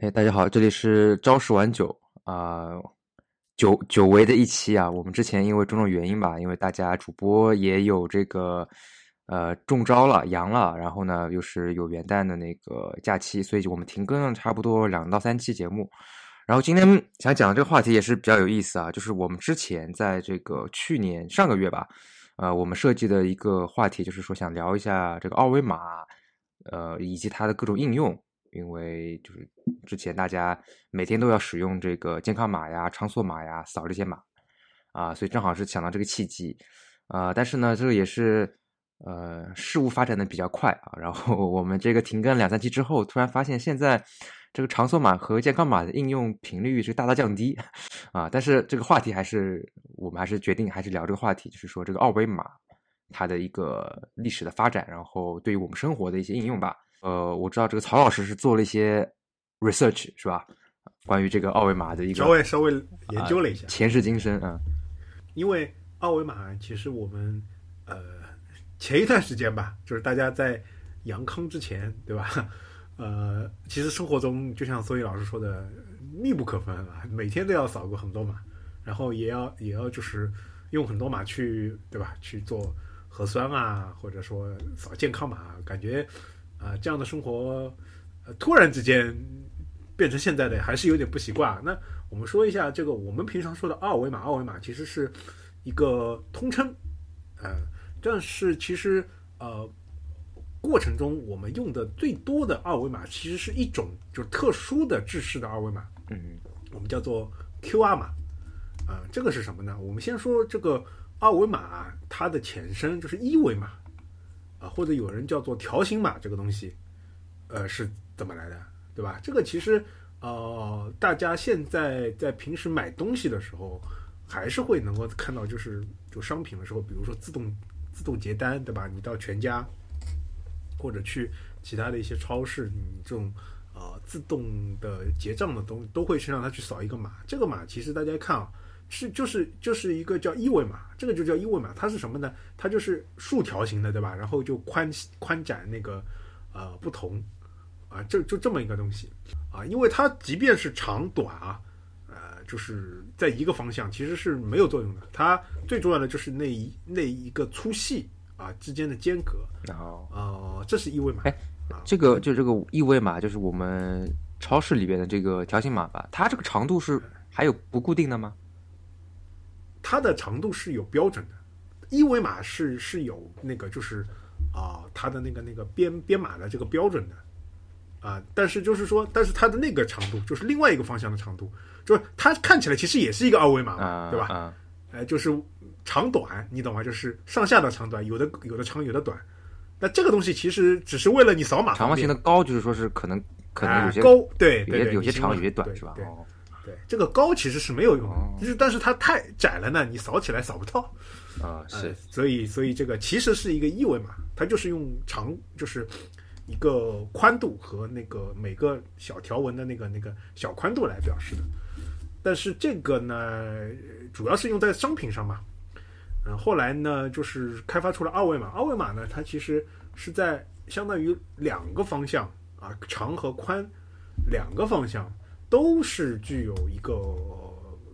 哎，大家好，这里是朝十晚九啊，久久违的一期啊。我们之前因为种种原因吧，因为大家主播也有这个呃中招了、阳了，然后呢又是有元旦的那个假期，所以我们停更了差不多两到三期节目。然后今天想讲的这个话题也是比较有意思啊，就是我们之前在这个去年上个月吧，呃，我们设计的一个话题就是说想聊一下这个二维码，呃，以及它的各种应用。因为就是之前大家每天都要使用这个健康码呀、场所码呀，扫这些码啊，所以正好是想到这个契机啊。但是呢，这个也是呃事物发展的比较快啊。然后我们这个停更两三期之后，突然发现现在这个场所码和健康码的应用频率是大大降低啊。但是这个话题还是我们还是决定还是聊这个话题，就是说这个二维码它的一个历史的发展，然后对于我们生活的一些应用吧。呃，我知道这个曹老师是做了一些 research 是吧？关于这个二维码的一个稍微稍微研究了一下前世今生啊。因为二维码其实我们呃前一段时间吧，就是大家在阳康之前，对吧？呃，其实生活中就像所以老师说的密不可分啊，每天都要扫过很多码，然后也要也要就是用很多码去对吧？去做核酸啊，或者说扫健康码，感觉。啊，这样的生活，呃，突然之间变成现在的，还是有点不习惯。那我们说一下这个，我们平常说的二维码，二维码其实是一个通称，呃，但是其实呃，过程中我们用的最多的二维码，其实是一种就是特殊的制式的二维码，嗯，我们叫做 QR 码，啊，这个是什么呢？我们先说这个二维码，它的前身就是一维码。啊，或者有人叫做条形码这个东西，呃，是怎么来的，对吧？这个其实，呃，大家现在在平时买东西的时候，还是会能够看到，就是就商品的时候，比如说自动自动结单，对吧？你到全家或者去其他的一些超市，你这种呃自动的结账的东西都会去让它去扫一个码。这个码其实大家看啊。是就是就是一个叫一维码，这个就叫一维码，它是什么呢？它就是竖条形的，对吧？然后就宽宽窄那个呃不同啊，这就这么一个东西啊，因为它即便是长短啊，呃，就是在一个方向其实是没有作用的，它最重要的就是那一那一个粗细啊之间的间隔。然后呃，这是一维码。哎，这个就这个一维码就是我们超市里边的这个条形码吧？它这个长度是还有不固定的吗？它的长度是有标准的，一维码是是有那个就是啊，它的那个那个编编码的这个标准的啊，但是就是说，但是它的那个长度就是另外一个方向的长度，就是它看起来其实也是一个二维码嘛，对吧？哎，就是长短，你懂吗？就是上下的长短，有的有的长，有的短。那这个东西其实只是为了你扫码。长方形的高就是说是可能可能有些高，对对对，有些长有些短是吧？哦。对，这个高其实是没有用的，就是但是它太窄了呢，你扫起来扫不到啊。是，所以所以这个其实是一个一维码，它就是用长，就是一个宽度和那个每个小条纹的那个那个小宽度来表示的。但是这个呢，主要是用在商品上嘛。嗯，后来呢，就是开发出了二维码。二维码呢，它其实是在相当于两个方向啊，长和宽两个方向。都是具有一个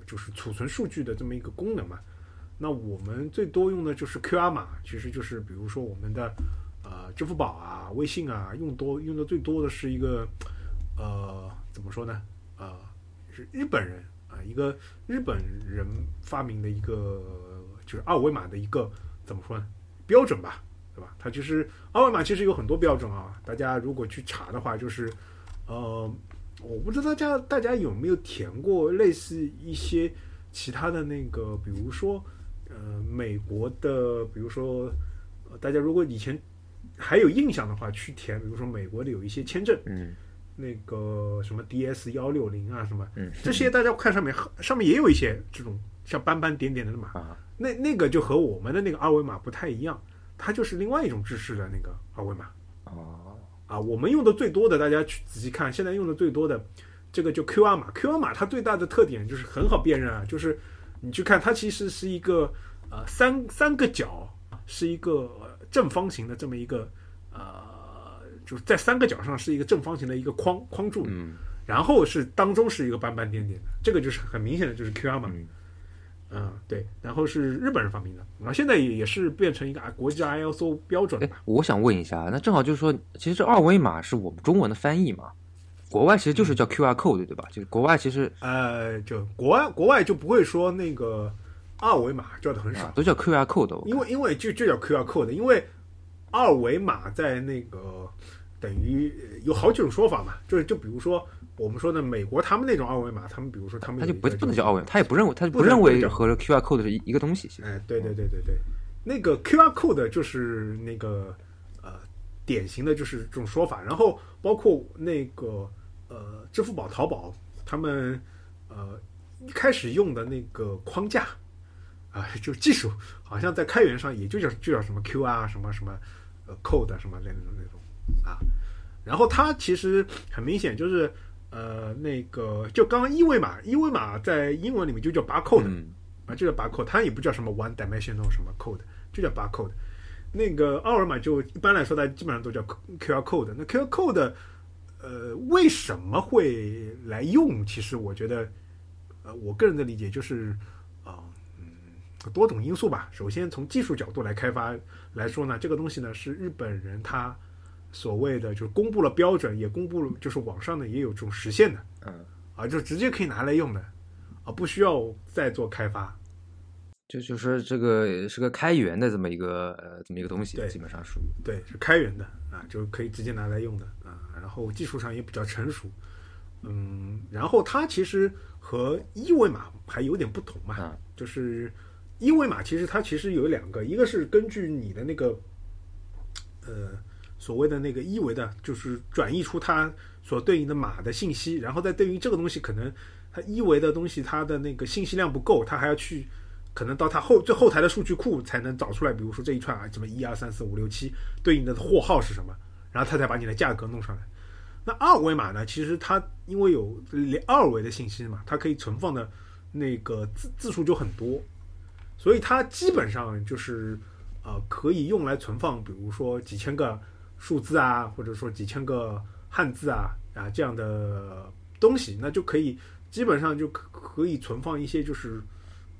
就是储存数据的这么一个功能嘛？那我们最多用的就是 QR 码，其实就是比如说我们的呃支付宝啊、微信啊，用多用的最多的是一个呃怎么说呢？呃，是日本人啊，一个日本人发明的一个就是二维码的一个怎么说呢？标准吧，对吧？它就是二维码其实有很多标准啊，大家如果去查的话，就是呃。我不知道大家大家有没有填过类似一些其他的那个，比如说，呃，美国的，比如说，大家如果以前还有印象的话，去填，比如说美国的有一些签证，嗯，那个什么 DS 幺六零啊，什么，嗯，这些大家看上面上面也有一些这种像斑斑点点的码，那那个就和我们的那个二维码不太一样，它就是另外一种制式的那个二维码，哦。啊，我们用的最多的，大家去仔细看，现在用的最多的这个就 QR 码，QR 码它最大的特点就是很好辨认啊，就是你去看它其实是一个呃三三个角，是一个正方形的这么一个呃，就是在三个角上是一个正方形的一个框框住，嗯，然后是当中是一个斑斑点点的，这个就是很明显的就是 QR 码。嗯嗯，对，然后是日本人发明的，然后现在也也是变成一个啊国际 ISO 标准哎了。，我想问一下，那正好就是说，其实这二维码是我们中文的翻译嘛？国外其实就是叫 QR code 对吧？就是国外其实呃，就国外国外就不会说那个二维码叫的很少啊，都叫 QR code，因为因为就就叫 QR code，因为二维码在那个等于呃有好几种说法嘛，就是就比如说我们说的美国他们那种二维码，他们比如说他们他就不不能叫二维码，他也不认为他不不认为和 QR code 是一一个东西。哎，对对对对对，那个 QR code 就是那个呃典型的就是这种说法，然后包括那个呃支付宝、淘宝他们呃一开始用的那个框架啊、就技术好像在开源上也就叫就叫什么 QR 什么什么呃 code 什么那种那种啊，然后它其实很明显就是。呃，那个就刚刚一维码，一维码在英文里面就叫 barcode，、嗯啊，就叫 barcode，它也不叫什么 one dimensional 什么 code，就叫 barcode。那个二维码就一般来说，它基本上都叫 QR code。那 QR code，呃，为什么会来用？其实我觉得，呃，我个人的理解就是，啊、嗯，多种因素吧。首先从技术角度来开发来说呢，这个东西呢是日本人他所谓的就是公布了标准，也公布了就是网上呢也有这种实现的，嗯，啊，就直接可以拿来用的，啊，不需要再做开发。就就是这个是个开源的这么一个呃这么一个东西对，基本上属于对，是开源的啊，就可以直接拿来用的啊。然后技术上也比较成熟，嗯，然后它其实和一维码还有点不同嘛，啊就是一维码其实它其实有两个，一个是根据你的那个呃所谓的那个一维的，就是转译出它所对应的码的信息，然后再对于这个东西可能它一维的东西它的那个信息量不够，它还要去。可能到它后最后台的数据库才能找出来，比如说这一串啊，什么一二三四五六七对应的货号是什么，然后它才把你的价格弄上来。那二维码呢？其实它因为有二维的信息嘛，它可以存放的那个字字数就很多，所以它基本上就是呃可以用来存放，比如说几千个数字啊，或者说几千个汉字啊啊这样的东西，那就可以基本上就可可以存放一些就是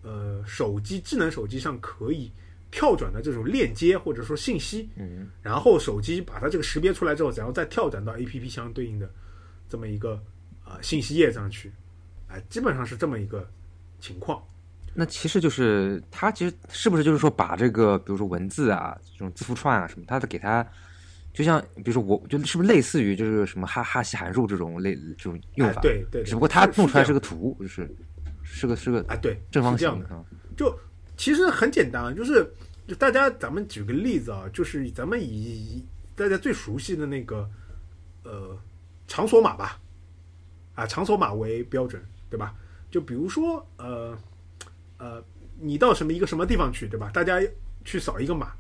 呃手机智能手机上可以跳转的这种链接或者说信息，嗯然后手机把它这个识别出来之后，然后再跳转到 A P P 相对应的这么一个呃信息页上去，哎、基本上是这么一个情况。那其实就是它其实是不是就是说把这个比如说文字啊这种字符串啊什么，它的给它就像比如说我就是不是类似于就是什么哈哈希函数这种类这种用法，哎对对对只不过它是弄出来是个图，就是是个是个啊，对，正方。形的啊，就其实很简单，就是就大家咱们举个例子啊，就是咱们以大家最熟悉的那个呃场所码吧，啊场所码为标准，对吧？就比如说呃呃，你到什么一个什么地方去，对吧？大家去扫一个码，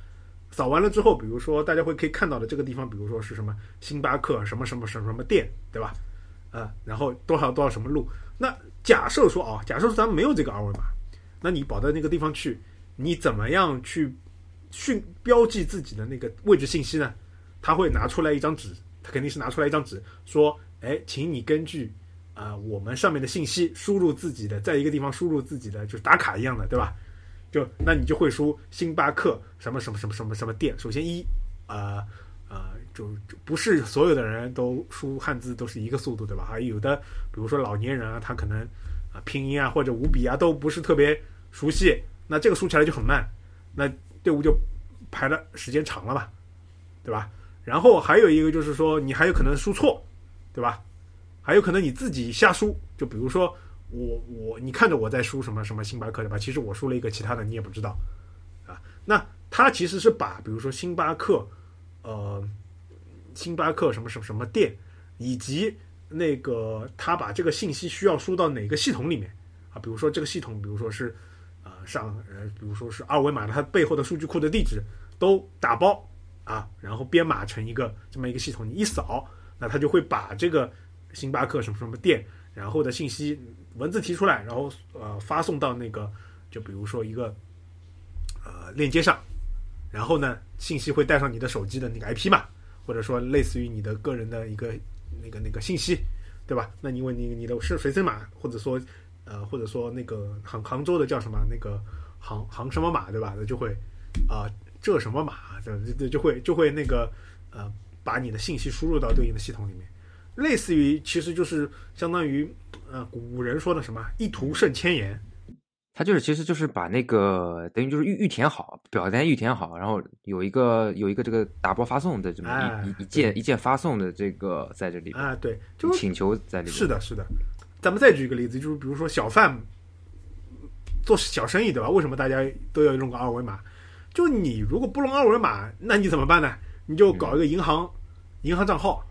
扫完了之后，比如说大家会可以看到的这个地方，比如说是什么星巴克什么什么什么什么店，对吧？呃，然后多少多少什么路。那假设说啊，假设说咱们没有这个二维码，那你跑到那个地方去，你怎么样去训标记自己的那个位置信息呢？他会拿出来一张纸，他肯定是拿出来一张纸，说，哎，请你根据啊、我们上面的信息输入自己的，在一个地方输入自己的，就是打卡一样的，对吧？就那你就会输星巴克什么什么什么什么什么店。首先一，呃呃，就就不是所有的人都输汉字都是一个速度，对吧？还有的，比如说老年人啊，他可能啊、拼音啊或者五笔啊都不是特别熟悉，那这个输起来就很慢，那队伍就排的时间长了嘛，对吧？然后还有一个就是说，你还有可能输错，对吧？还有可能你自己瞎输，就比如说我我你看着我在输什么什么星巴克对吧？其实我输了一个其他的，你也不知道啊。那他其实是把比如说星巴克，呃，星巴克什么什么什么店，以及那个他把这个信息需要输到哪个系统里面啊？比如说这个系统，比如说是呃上呃，比如说是二维码的它背后的数据库的地址都打包啊，然后编码成一个这么一个系统，你一扫，那它就会把这个星巴克什么什么店，然后的信息文字提出来，然后呃发送到那个就比如说一个呃链接上，然后呢信息会带上你的手机的那个 IP 嘛，或者说类似于你的个人的一个那个那个信息，对吧？那因为你你的是随身码，或者说呃或者说那个杭杭州的叫什么那个杭杭什么码，对吧？那就会啊、这什么码，这这就会就会那个呃把你的信息输入到对应的系统里面，类似于其实就是相当于呃古人说的什么一图胜千言。他就是其实就是把那个等于就是预预填好，表单预填好，然后有一个有一个这个打包发送的这么哎一一一键一键发送的这个在这里边，啊，对，就请求在里面。是的，是的。咱们再举一个例子，就是比如说小贩做小生意，对吧？为什么大家都要弄个二维码？就你如果不弄二维码，那你怎么办呢？你就搞一个银行、银行账号，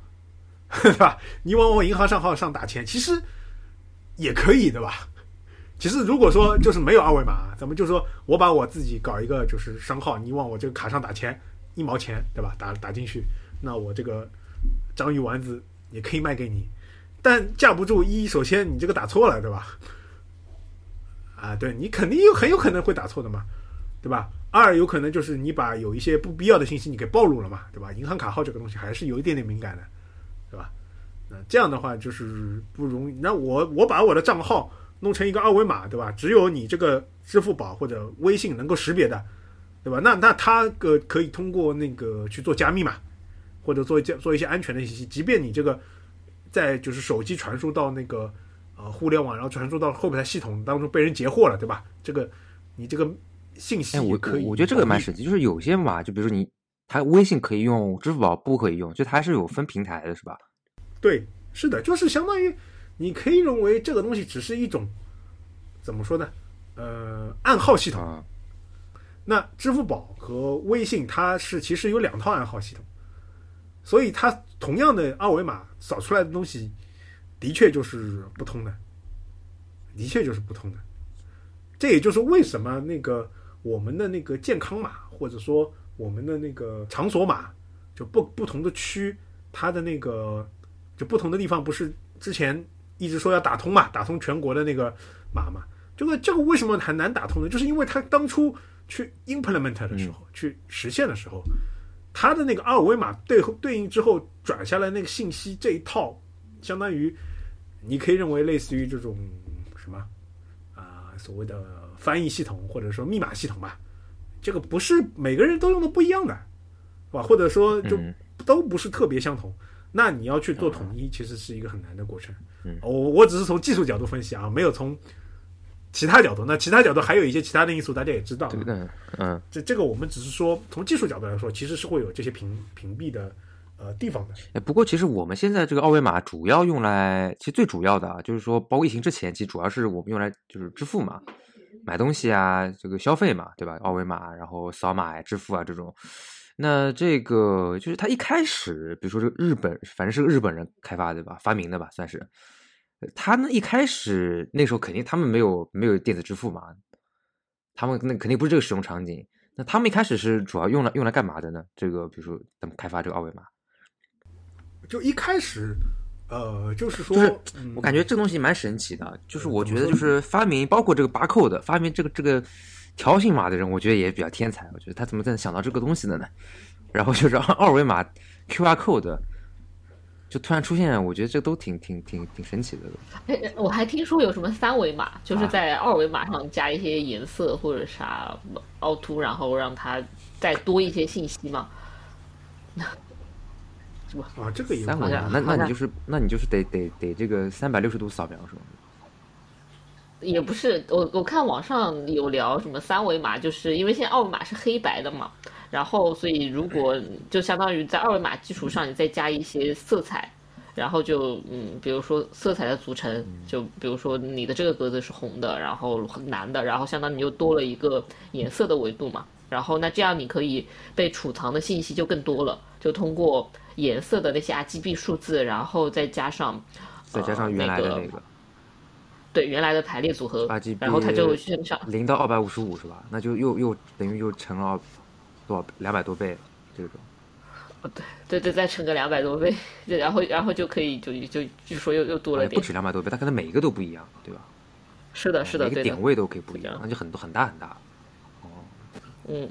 对吧？你往我银行账号上打钱，其实也可以，对吧？其实如果说就是没有二维码，咱们就说我把我自己搞一个就是商号，你往我这个卡上打钱，一毛钱，对吧？打打进去，那我这个章鱼丸子也可以卖给你。但架不住一，首先你这个打错了，对吧？啊，对你肯定有很有可能会打错的嘛，对吧？二有可能就是你把有一些不必要的信息你给暴露了嘛，对吧？银行卡号这个东西还是有一点点敏感的，对吧？那这样的话就是不容易。那我我把我的账号弄成一个二维码，对吧？只有你这个支付宝或者微信能够识别的，对吧？那那它个可以通过那个去做加密嘛，或者做一做一些安全的信息，即便你这个在就是手机传输到那个呃互联网，然后传输到后面的系统当中被人截获了，对吧？这个你这个信息哎，我也可以我我觉得这个蛮神奇，就是有些码，就比如说你，它微信可以用，支付宝不可以用，就它是有分平台的，是吧？对，是的，就是相当于你可以认为这个东西只是一种怎么说呢？呃，暗号系统。啊，那支付宝和微信它是其实有两套暗号系统，所以它同样的二维码扫出来的东西，的确就是不通的，的确就是不通的。这也就是为什么那个我们的那个健康码，或者说我们的那个场所码，就不不同的区，它的那个就不同的地方，不是之前一直说要打通嘛，打通全国的那个码嘛。这个这个为什么很难打通呢？就是因为它当初去 implement 的时候，去实现的时候，它的那个二维码对对应之后转下来那个信息这一套，相当于你可以认为类似于这种什么啊、所谓的翻译系统或者说密码系统吧。这个不是每个人都用的不一样的，是吧？或者说就嗯都不是特别相同。那你要去做统一，其实是一个很难的过程。嗯我我只是从技术角度分析啊，没有从其他角度。那其他角度还有一些其他的因素，大家也知道啊。这个嗯，这这个我们只是说从技术角度来说，其实是会有这些屏屏蔽的呃地方的。哎，不过其实我们现在这个二维码主要用来，其实最主要的啊，就是说，包括疫情之前，其实主要是我们用来就是支付嘛，买东西啊，这个消费嘛，对吧？二维码，然后扫码支付啊这种。那这个就是他一开始，比如说这个日本，反正是个日本人开发的吧，发明的吧，算是。他呢一开始那时候肯定他们没有没有电子支付嘛，他们那肯定不是这个使用场景。那他们一开始是主要用来用来干嘛的呢？这个比如说怎么开发这个二维码？就一开始，呃，就是说，就是嗯我感觉这东西蛮神奇的，就是我觉得就是发明包括这个拔扣的发明这个这个条形码的人，我觉得也比较天才。我觉得他怎么能想到这个东西的呢？然后就是 二维码 QR code 就突然出现，我觉得这都挺挺挺挺神奇的。哎，我还听说有什么三维码，就是啊在二维码上加一些颜色或者啥凹凸，然后让它再多一些信息嘛。啊，这个也三维码那那你就是那你就是得得得这个三百六十度扫描是吗？也不是，我我看网上有聊什么三维码，就是因为现在二维码是黑白的嘛，然后所以如果 就相当于在二维码基础上你再加一些色彩，然后就嗯，比如说色彩的组成，就比如说你的这个格子是红的，然后蓝的，然后相当于你又多了一个颜色的维度嘛，然后那这样你可以被储藏的信息就更多了，就通过颜色的那些 RGB 数字，然后再加上再加上呃原来的那个那个对原来的排列组合 RGB，然后它就线上零到二百五十五是吧？那就又又等于又乘了多少两百多倍这种。对对对，再乘个两百多倍，对然后然后就可以就就据说又又多了点不点。止两百多倍，它可能每一个都不一样，对吧？是的，是的每个点，位都可以不一样，那就很多很大很大。哦嗯，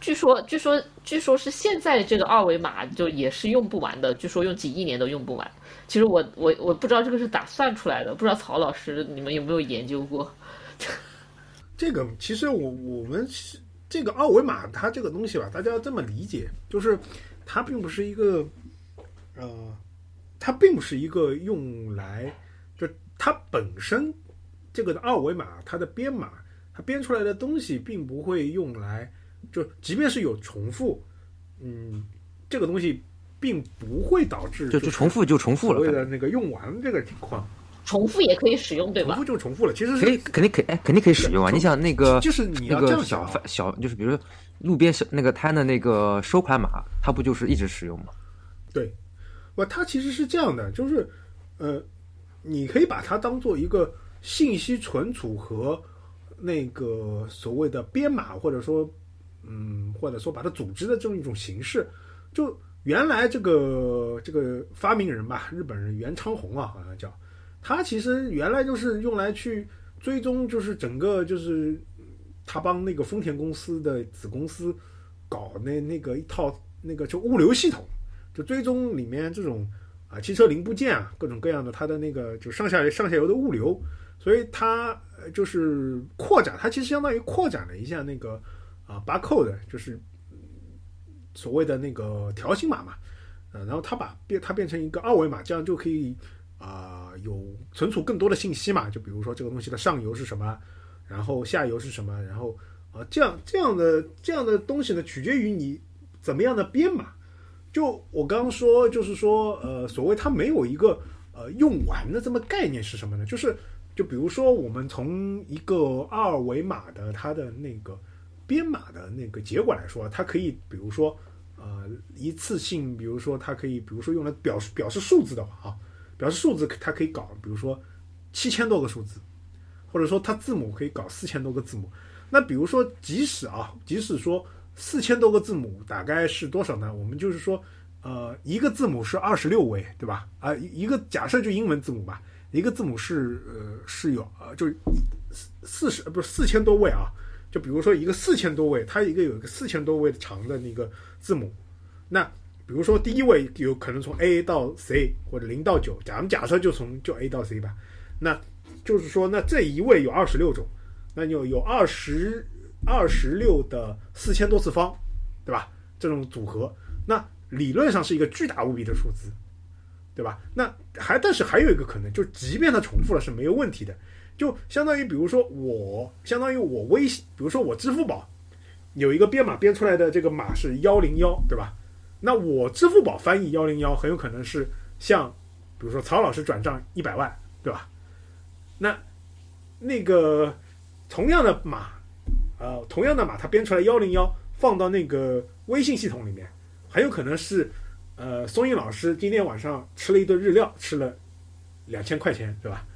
据说，据说，据说是现在这个二维码就也是用不完的，据说用几亿年都用不完。其实我我我不知道这个是咋算出来的，不知道曹老师你们有没有研究过？这个其实我我们是这个二维码它这个东西吧，大家要这么理解，就是它并不是一个呃，它并不是一个用来就它本身这个的二维码它的编码。它编出来的东西并不会用来，就即便是有重复，嗯，这个东西并不会导致就就重复就重复了，为了那个用完这个情况，重复也可以使用，对吧？重复就重复了，其实可以肯定可以，哎，肯定可以使用啊！你想那个就是你那个小贩小，就是比如说路边小那个摊的那个收款码，它不就是一直使用吗？对，不，它其实是这样的，就是呃，你可以把它当做一个信息存储和。那个所谓的编码，或者说，嗯，或者说把它组织的这么一种形式，就原来这个这个发明人吧，日本人袁昌宏啊，好像叫他，其实原来就是用来去追踪，就是整个就是他帮那个丰田公司的子公司搞那那个一套那个就物流系统，就追踪里面这种啊汽车零部件啊各种各样的它的那个就上下上下游的物流，所以他。就是扩展，它其实相当于扩展了一下那个啊，barcode，就是所谓的那个条形码嘛，呃，然后它把变它变成一个二维码，这样就可以啊有存储更多的信息嘛，就比如说这个东西的上游是什么，然后下游是什么，然后啊这样这样的这样的东西呢，取决于你怎么样的编码。就我刚刚说，就是说呃，所谓它没有一个呃用完的这么概念是什么呢？就是。就比如说，我们从一个二维码的它的那个编码的那个结果来说，它可以，比如说，呃，一次性，比如说它可以，比如说用来表示表示数字的话啊，表示数字它可以搞，比如说七千多个数字，或者说它字母可以搞四千多个字母。那比如说，即使啊，即使说四千多个字母大概是多少呢？我们就是说，呃，一个字母是二十六位，对吧？啊，一个假设就英文字母吧。一个字母是呃是有呃就四四十不是四千多位啊，就比如说一个四千多位，它一个有一个四千多位长的那个字母，那比如说第一位有可能从 A 到 C 或者零到九，咱们假设就从就 A 到 C 吧，那就是说那这一位有二十六种，那就有二十二十六的四千多次方，对吧？这种组合，那理论上是一个巨大无比的数字。对吧？那还但是还有一个可能，就即便它重复了是没有问题的，就相当于比如说我相当于我微信，比如说我支付宝有一个编码编出来的这个码是幺零幺，对吧？那我支付宝翻译幺零幺很有可能是向比如说曹老师转账一百万，对吧？那那个同样的码，呃，同样的码它编出来幺零幺放到那个微信系统里面，很有可能是。呃，松韵老师今天晚上吃了一顿日料，吃了两千块钱，对吧？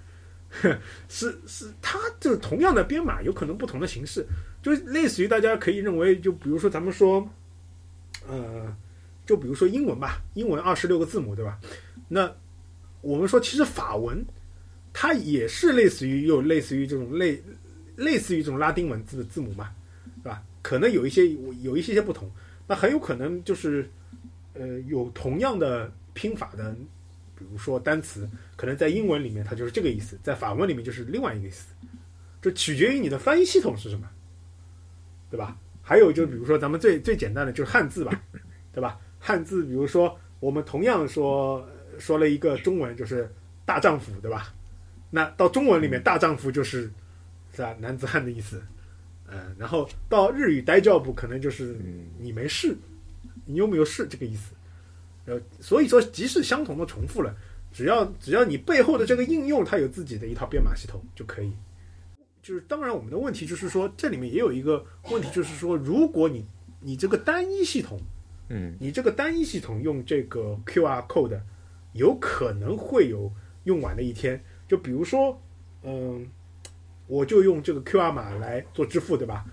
是 是，他就是同样的编码，有可能不同的形式，就类似于大家可以认为，就比如说咱们说，呃，就比如说英文吧，英文二十六个字母，对吧？那我们说，其实法文它也是类似于，又类似于这种类类似于这种拉丁文字的字母嘛，对吧？可能有一些有一些些不同，那很有可能就是。呃，有同样的拼法的，比如说单词，可能在英文里面它就是这个意思，在法文里面就是另外一个意思，这取决于你的翻译系统是什么，对吧？还有就比如说咱们最最简单的就是汉字吧，对吧？汉字，比如说我们同样说说了一个中文就是大丈夫，对吧？那到中文里面大丈夫就是是吧男子汉的意思，嗯，然后到日语呆教部可能就是你没事。你有没有事这个意思？呃，所以说，即使相同的重复了，只要只要你背后的这个应用它有自己的一套编码系统就可以。就是当然，我们的问题就是说，这里面也有一个问题，就是说，如果你你这个单一系统，嗯，你这个单一系统用这个 QR code，有可能会有用完的一天。就比如说，嗯，我就用这个 QR 码来做支付，对吧？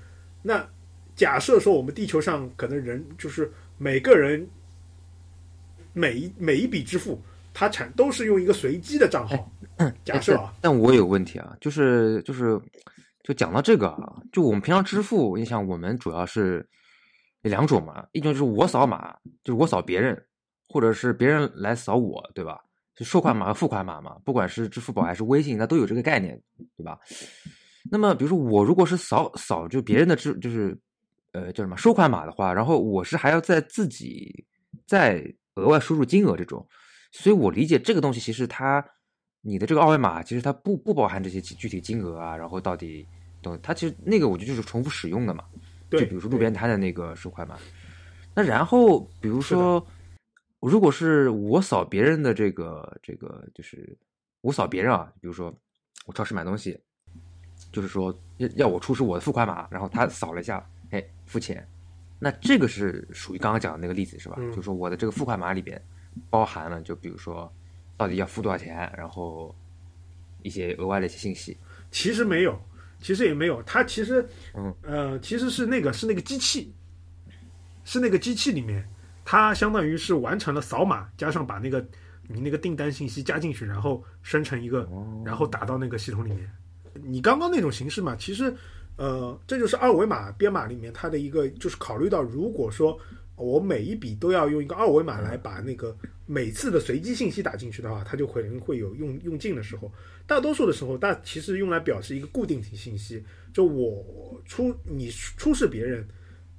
那假设说我们地球上可能人就是。每个人每一每一笔支付，它产都是用一个随机的账号。假设啊，但我有问题啊，就是就是就讲到这个啊，就我们平常支付，你想我们主要是两种嘛，一种就是我扫码，就是我扫别人，或者是别人来扫我，对吧？就收款码和付款码嘛，不管是支付宝还是微信，它都有这个概念，对吧？那么，比如说我如果是扫扫就别人的支，就是呃叫什么收款码的话，然后我是还要在自己再额外输入金额这种，所以我理解这个东西其实它你的这个二维码其实它不不包含这些具体金额啊，然后到底懂它其实那个我觉得就是重复使用的嘛。就，比如说路边摊的那个收款码，那然后比如说，如果是我扫别人的这个这个，就是我扫别人啊，比如说我超市买东西，就是说要要我出示我的付款码，然后他扫了一下，哎，付钱，那这个是属于刚刚讲的那个例子是吧？嗯就是说我的这个付款码里边包含了，就比如说到底要付多少钱，然后一些额外的一些信息。其实没有，其实也没有，它其实，嗯，呃，其实是那个是那个机器，是那个机器里面，它相当于是完成了扫码，加上把那个你那个订单信息加进去，然后生成一个，然后打到那个系统里面。你刚刚那种形式嘛，其实，呃，这就是二维码编码里面它的一个，就是考虑到如果说我每一笔都要用一个二维码来把那个每次的随机信息打进去的话，它就可能会有用用尽的时候。大多数的时候，大其实用来表示一个固定性信息，就我出你出示别人，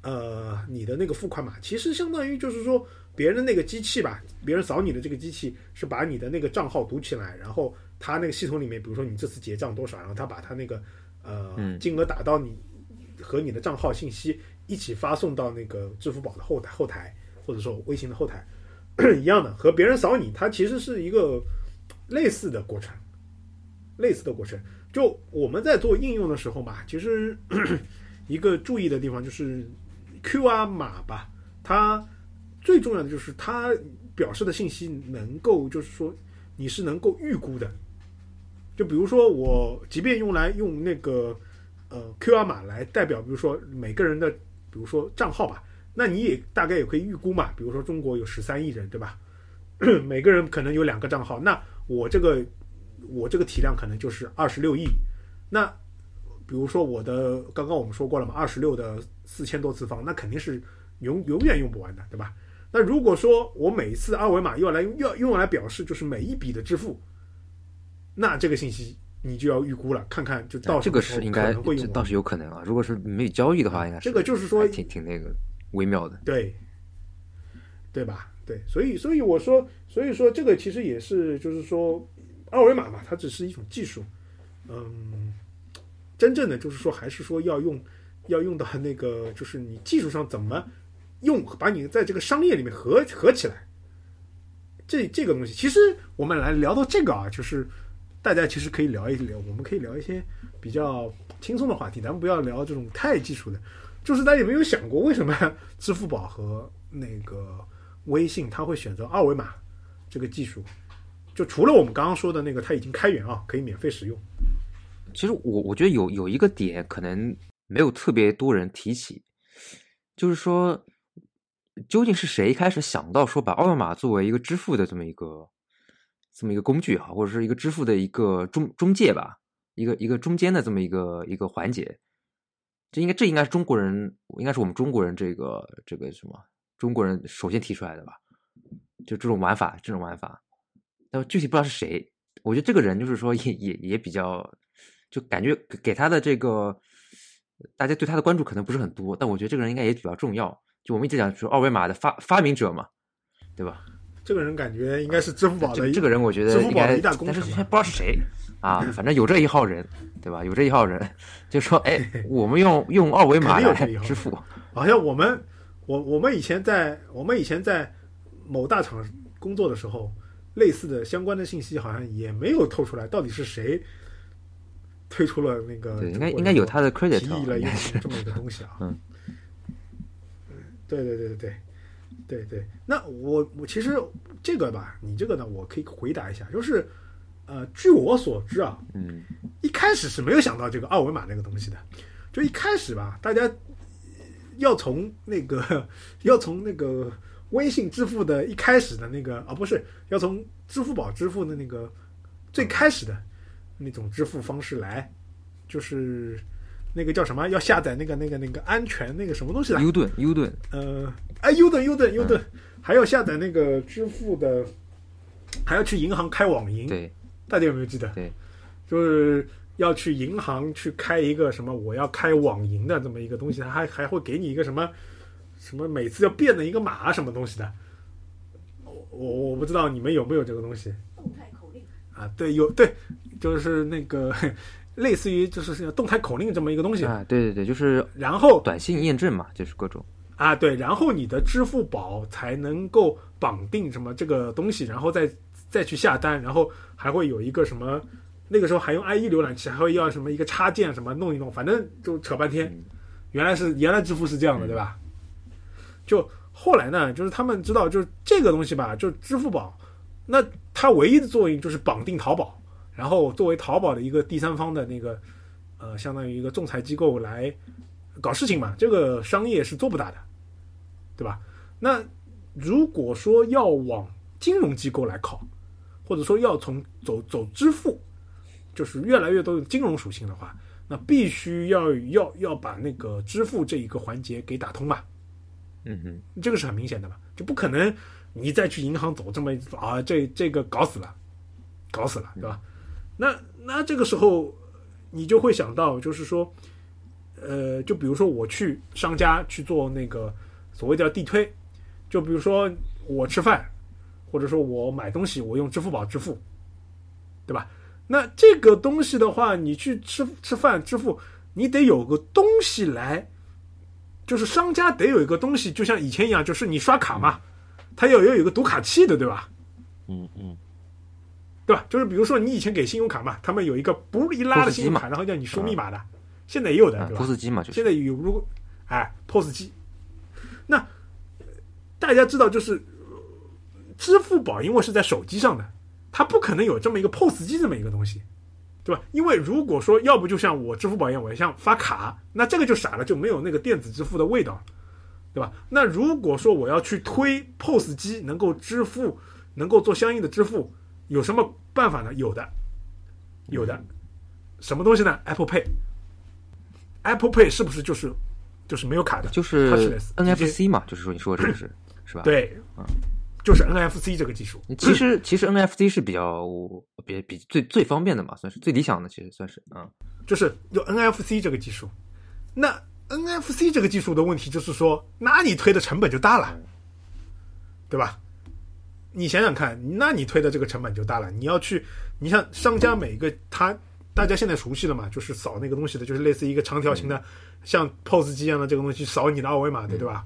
呃，你的那个付款码，其实相当于就是说别人的那个机器吧，别人扫你的这个机器是把你的那个账号读起来，然后他那个系统里面，比如说你这次结账多少，然后他把他那个呃嗯金额打到你和你的账号信息一起发送到那个支付宝的后台后台，或者说微信的后台一样的，和别人扫你，它其实是一个类似的过程。类似的过程。就我们在做应用的时候嘛，其实 一个注意的地方就是 QR 码吧，它最重要的就是它表示的信息能够，就是说你是能够预估的。就比如说我即便用来用那个呃 QR 码来代表，比如说每个人的，比如说账号吧，那你也大概也可以预估嘛。比如说中国有十三亿人，对吧？每个人可能有两个账号，那我这个我这个体量可能就是二十六亿。那比如说我的刚刚我们说过了嘛，二十六的四千多次方，那肯定是永永远用不完的，对吧？那如果说我每次二维码用来用要用来表示就是每一笔的支付，那这个信息你就要预估了，看看就到这个是应该会这倒是有可能啊。如果是没有交易的话，应该是这个就是说挺挺那个微妙的。对，对吧？对，所以所以我说，所以说这个其实也是，就是说二维码嘛，它只是一种技术，嗯，真正的就是说，还是说要用要用到那个，就是你技术上怎么用，把你在这个商业里面合合起来。这这个东西，其实我们来聊到这个啊，就是大家其实可以聊一聊，我们可以聊一些比较轻松的话题，咱们不要聊这种太技术的。就是大家有没有想过，为什么支付宝和那个微信它会选择二维码这个技术？就除了我们刚刚说的那个，它已经开源啊，可以免费使用。其实我我觉得有有一个点可能没有特别多人提起，就是说，究竟是谁开始想到说把二维码作为一个支付的这么一个这么一个工具哈，或者是一个支付的一个中中介吧，一个一个中间的这么一个一个环节？这应该这应该是中国人，应该是我们中国人这个这个什么中国人首先提出来的吧？就这种玩法，这种玩法，但具体不知道是谁。我觉得这个人就是说也也也比较，就感觉给给他的这个，大家对他的关注可能不是很多，但我觉得这个人应该也比较重要。就我们一直讲说二维码的发发明者嘛，对吧？这个人感觉应该是支付宝的这个这个人，我觉得应该付宝的一大，功但是不知道是谁啊，反正有这一号人，对吧？有这一号人，就说哎，我们用用二维码来支付，好像我们我我们以前在我们以前在某大厂工作的时候，类似的相关的信息好像也没有透出来，到底是谁推出了那个对，应该应该有他的提议了一应该是这么一个东西啊。嗯，对对对对对对对。那我我其实这个吧，你这个呢，我可以回答一下，就是呃，据我所知啊，嗯一开始是没有想到这个二维码那个东西的，就一开始吧，大家要从那个要从那个微信支付的一开始的那个啊，不是要从支付宝支付的那个最开始的那种支付方式来，就是那个叫什么？要下载那个那个那个安全那个什么东西的？U 盾 U 盾，呃，哎，U 盾 U 盾 U 盾，还要下载那个支付的，还要去银行开网银。对大家有没有记得？对，就是要去银行去开一个什么，我要开网银的这么一个东西，他还还会给你一个什么什么，每次要变的一个码什么东西的。我我我不知道你们有没有这个东西动态口令，啊？对，有对，就是那个 类似于就是动态口令这么一个东西。啊，对对对，就是然后短信验证嘛，就是各种。啊，对，然后你的支付宝才能够绑定什么这个东西，然后再再去下单，然后还会有一个什么，那个时候还用 IE 浏览器，还会要什么一个插件什么弄一弄，反正就扯半天。原来是原来支付是这样的，对吧？就后来呢，就是他们知道，就是这个东西吧，就支付宝，那它唯一的作用就是绑定淘宝，然后作为淘宝的一个第三方的那个呃，相当于一个仲裁机构来搞事情嘛，这个商业是做不大的，对吧？那如果说要往金融机构来靠，或者说要从走走支付，就是越来越多的金融属性的话，那必须要要要把那个支付这一个环节给打通嘛，嗯哼，这个是很明显的嘛，就不可能你再去银行走这么一啊，这这个搞死了，搞死了，对吧？那那这个时候你就会想到，就是说，呃，就比如说我去商家去做那个所谓叫地推，就比如说我吃饭，或者说我买东西，我用支付宝支付，对吧？那这个东西的话，你去吃吃饭支付，你得有个东西来，就是商家得有一个东西，就像以前一样，就是你刷卡嘛，它要要有一个读卡器的，对吧？嗯嗯，对吧？就是比如说你以前给信用卡嘛，他们有一个不一拉的信用卡，然后叫你输密码的，现在也有的，啊对吧？，POS 机嘛，就是现在有如果哎 POS 机，那呃大家知道就是呃支付宝，因为是在手机上的，它不可能有这么一个 POS 机这么一个东西，对吧？因为如果说要不就像我支付宝一样，我像发卡，那这个就傻了，就没有那个电子支付的味道，对吧？那如果说我要去推 POS 机能够支付，能够做相应的支付，有什么办法呢？有的，有的，什么东西呢？Apple Pay。Apple Pay 是不是就是就是没有卡的？就是 NFC 嘛，就是说你说的这个是是吧？，对，就是 NFC 这个技术。其实其实 NFC 是比较比比最最方便的嘛，算是最理想的，其实算是啊，就是有 NFC 这个技术。那 NFC 这个技术的问题就是说，那你推的成本就大了，对吧？你想想看，那你推的这个成本就大了。你要去，你像商家每一个他，大家现在熟悉了嘛，就是扫那个东西的，就是类似一个长条形的，像 POS 机一样的这个东西扫你的二维码的，对吧？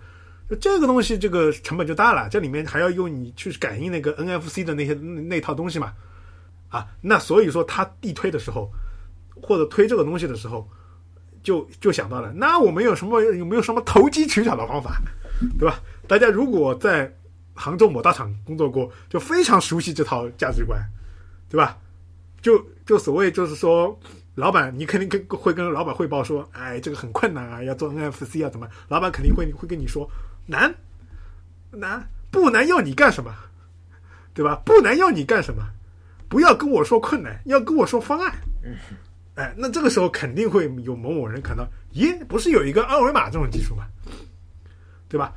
就这个东西，这个成本就大了，这里面还要用你去感应那个 NFC 的那些那那套东西嘛，啊，那所以说他地推的时候，或者推这个东西的时候，就就想到了，那我们有什么有没有什么投机取巧的方法，对吧？大家如果在杭州某大厂工作过，就非常熟悉这套价值观，对吧？就就所谓就是说，老板你肯定跟会跟老板汇报说，哎，这个很困难啊，要做 NFC 啊，怎么？老板肯定会会跟你说，难难不难，要你干什么？对吧？不难要你干什么？不要跟我说困难，要跟我说方案。哎，那这个时候肯定会有某某人看到，咦，不是有一个二维码这种技术吗？对吧？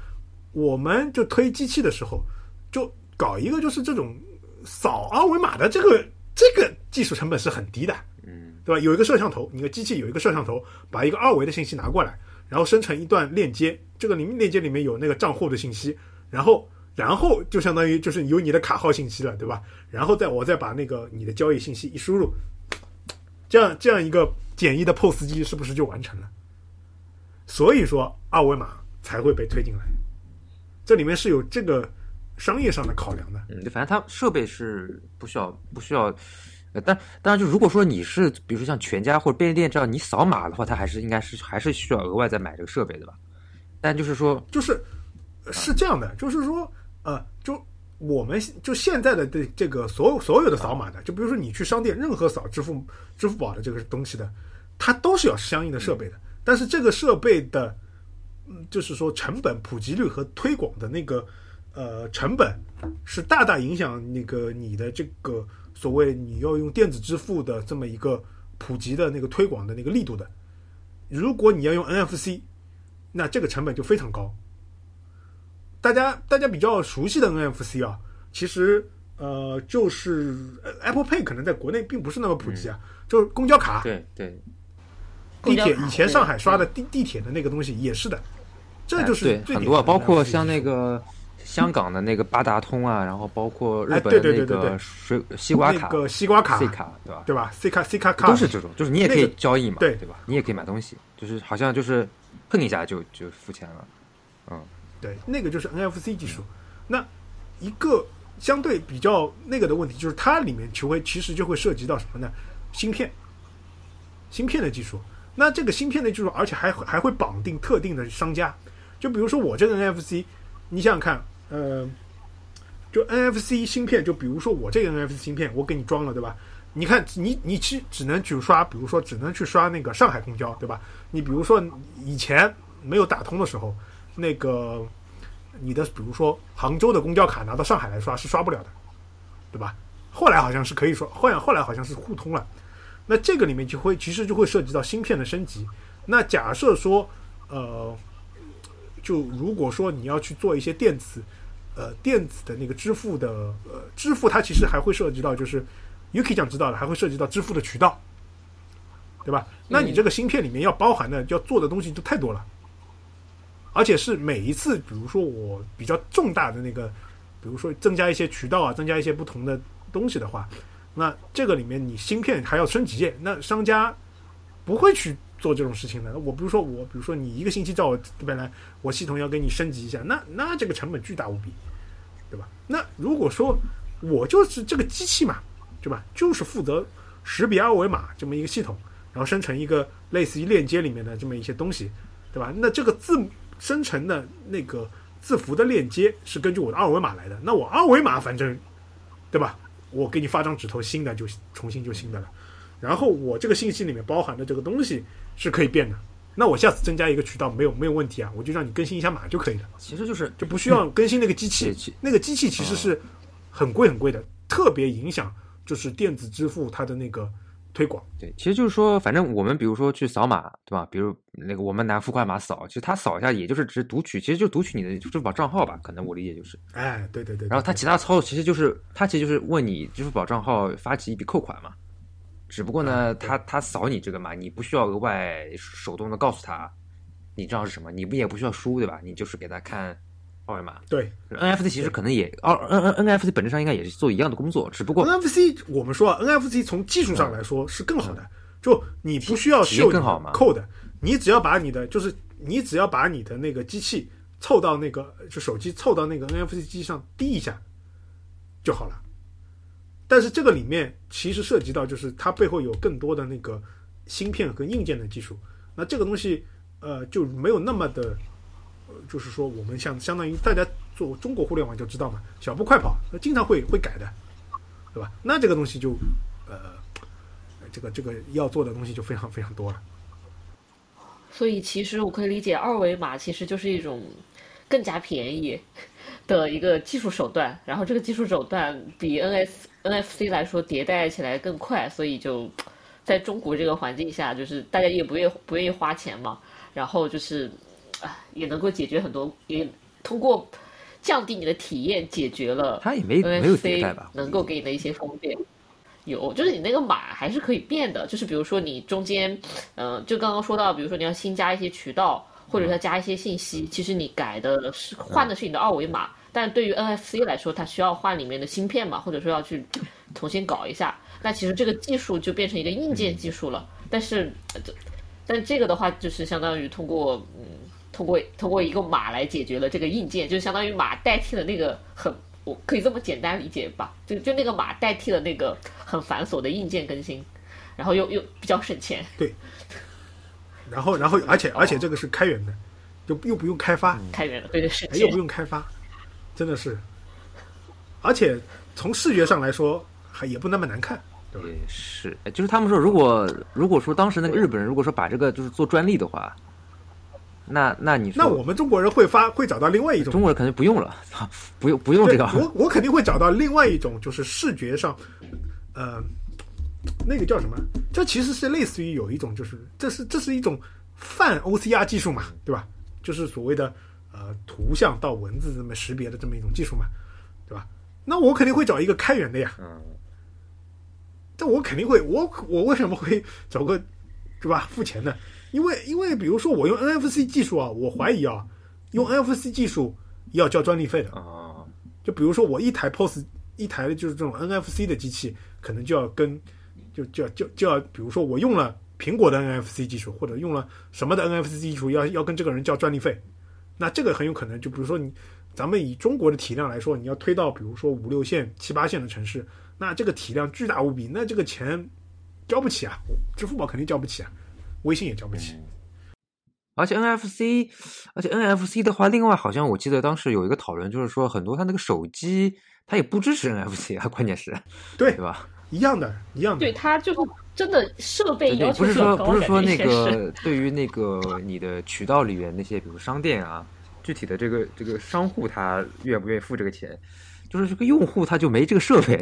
我们就推机器的时候，就搞一个就是这种扫二维码的这个这个技术成本是很低的，嗯，对吧？有一个摄像头，你的机器有一个摄像头，把一个二维的信息拿过来，然后生成一段链接，这个里面链接里面有那个账户的信息，然后然后就相当于就是有你的卡号信息了，对吧？然后再我再把那个你的交易信息一输入，这样这样一个简易的 POS 机是不是就完成了？所以说二维码才会被推进来，这里面是有这个商业上的考量的。嗯，反正它设备是不需要不需要，呃，但当然就如果说你是比如说像全家或者便利店这样，你扫码的话，它还是应该是还是需要额外再买这个设备的吧？但就是说，就是呃是这样的，就是说呃，就我们就现在的这这个所有所有的扫码的，就比如说你去商店任何扫支付支付宝的这个东西的，它都是要相应的设备的，但是这个设备的，嗯，就是说成本普及率和推广的那个呃成本是大大影响那个你的这个所谓你要用电子支付的这么一个普及的那个推广的那个力度的。如果你要用 NFC，那这个成本就非常高。大家大家比较熟悉的 NFC 啊，其实呃就是 Apple Pay 可能在国内并不是那么普及啊，就是公交卡、对对地铁。以前上海刷的地地铁的那个东西也是的，这就是很多包括像那个香港的那个八达通啊，然后包括日哎本的那对对对对对个水西瓜卡、那个西瓜卡 C 卡，对吧？对吧？C 卡 C 卡卡都是这种，就是你也可以交易嘛，对对吧？你也可以买东西，就是好像就是碰一下就就付钱了，嗯，对，那个就是 NFC 技术。那一个相对比较那个的问题，就是它里面就会其实就会涉及到什么呢？芯片，芯片的技术。那这个芯片的技术，而且还还会绑定特定的商家。就比如说我这个 NFC，你想想看，呃，就 NFC 芯片，就比如说我这个 NFC 芯片，我给你装了，对吧？你看，你你其只能去刷，比如说只能去刷那个上海公交，对吧？你比如说以前没有打通的时候，那个你的比如说杭州的公交卡拿到上海来刷是刷不了的，对吧？后来好像是可以说，后来后来好像是互通了。那这个里面就会其实就会涉及到芯片的升级。那假设说，呃，就如果说你要去做一些电子，呃，电子的那个支付的，呃，支付它其实还会涉及到，就是 Yuki 讲知道的，还会涉及到支付的渠道，对吧？那你这个芯片里面要包含的、要做的东西就太多了，而且是每一次，比如说我比较重大的那个，比如说增加一些渠道啊，增加一些不同的东西的话，那这个里面你芯片还要升级，那商家不会去做这种事情的。我比如说我，比如说你一个星期到我这边来，我系统要给你升级一下，那那这个成本巨大无比，对吧？那如果说我就是这个机器嘛，对吧？就是负责识别二维码这么一个系统，然后生成一个类似于链接里面的这么一些东西，对吧？那这个字生成的那个字符的链接是根据我的二维码来的，那我二维码反正，对吧？我给你发张纸头，新的就重新就新的了。然后我这个信息里面包含的这个东西是可以变的，那我下次增加一个渠道没有没有问题啊，我就让你更新一下码就可以了，其实就是就不需要更新那个机器。那个机器其实是很贵很贵的，特别影响就是电子支付它的那个推广。对，其实就是说，反正我们比如说去扫码，对吧？比如那个我们拿付款码扫，其实他扫一下，也就是只读取，其实就读取你的支付宝账号吧，可能我理解就是。哎，对对对。然后他其他操作其实就是他其实就是问你支付宝账号发起一笔扣款嘛，只不过呢，他他扫你这个嘛，你不需要额外手动的告诉他你知道是什么，你不也不需要输对吧？你就是给他看二维码。对 NFC 其实可能也二 N N NFC 本质上应该也是做一样的工作，只不过 NFC 我们说啊，NFC 从技术上来说是更好的，就你不需要秀更好嘛 code，你只要把你的就是你只要把你的那个机器凑到那个就手机凑到那个 NFC 机上滴一下就好了。但是这个里面其实涉及到就是它背后有更多的那个芯片和硬件的技术，那这个东西呃就没有那么的，呃就是说我们像相当于大家做中国互联网就知道嘛，小步快跑，那经常会会改的。对吧？那这个东西就，呃，这个这个要做的东西就非常非常多了。所以其实我可以理解，二维码其实就是一种更加便宜的一个技术手段，然后这个技术手段比 NS NFC 来说迭代起来更快，所以就在中国这个环境下，就是大家也不愿意不愿意花钱嘛，然后就是啊也能够解决很多，也通过降低你的体验解决了它也没没有迭 NFC 代吧？能够给你的一些方便。有，就是你那个码还是可以变的，就是比如说你中间，嗯、就刚刚说到，比如说你要新加一些渠道，或者要加一些信息，其实你改的是换的是你的二维码，但对于 NFC 来说，它需要换里面的芯片嘛，或者说要去重新搞一下，那其实这个技术就变成一个硬件技术了。但是，呃这但这个的话，就是相当于通过嗯，通过通过一个码来解决了这个硬件，就相当于码代替了那个很。我可以这么简单理解吧，就就那个码代替了那个很繁琐的硬件更新，然后又又比较省钱。对然后，然后，而且而且这个是开源的，就又不用开发，开源的，对对，省哎，又不。用开发，真的是。而且从视觉上来说，还也不那么难看，对是，哎就是他们说，如果如果说当时那个日本人如果说把这个就是做专利的话，那那你说那我们中国人会发会找到另外一种中国人肯定不用了，不用不用这个，我我肯定会找到另外一种，就是视觉上，呃，那个叫什么？这其实是类似于有一种，就是这是这是一种泛 OCR 技术嘛，对吧？就是所谓的呃图像到文字这么识别的这么一种技术嘛，对吧？那我肯定会找一个开源的呀，嗯，这我肯定会，我我为什么会找个，对吧？付钱的，因为因为比如说我用 NFC 技术啊，我怀疑啊，用 NFC 技术要交专利费的。啊，就比如说我一台 POS 一台就是这种 NFC 的机器，可能就要跟就就要就就要，比如说我用了苹果的 NFC 技术，或者用了什么的 NFC 技术，要要跟这个人交专利费。那这个很有可能，就比如说你咱们以中国的体量来说，你要推到比如说五六线、七八线的城市，那这个体量巨大无比，那这个钱交不起啊，支付宝肯定交不起啊，微信也交不起。而且 NFC，而且 NFC 的话，另外好像我记得当时有一个讨论，就是说很多它那个手机它也不支持 NFC 啊，关键是对对吧？一样的，一样的。对，它就是真的设备要求不是说不是说那个对于那个你的渠道里面那些，比如商店啊，具体的这个这个商户他愿不愿意付这个钱，就是这个用户他就没这个设备，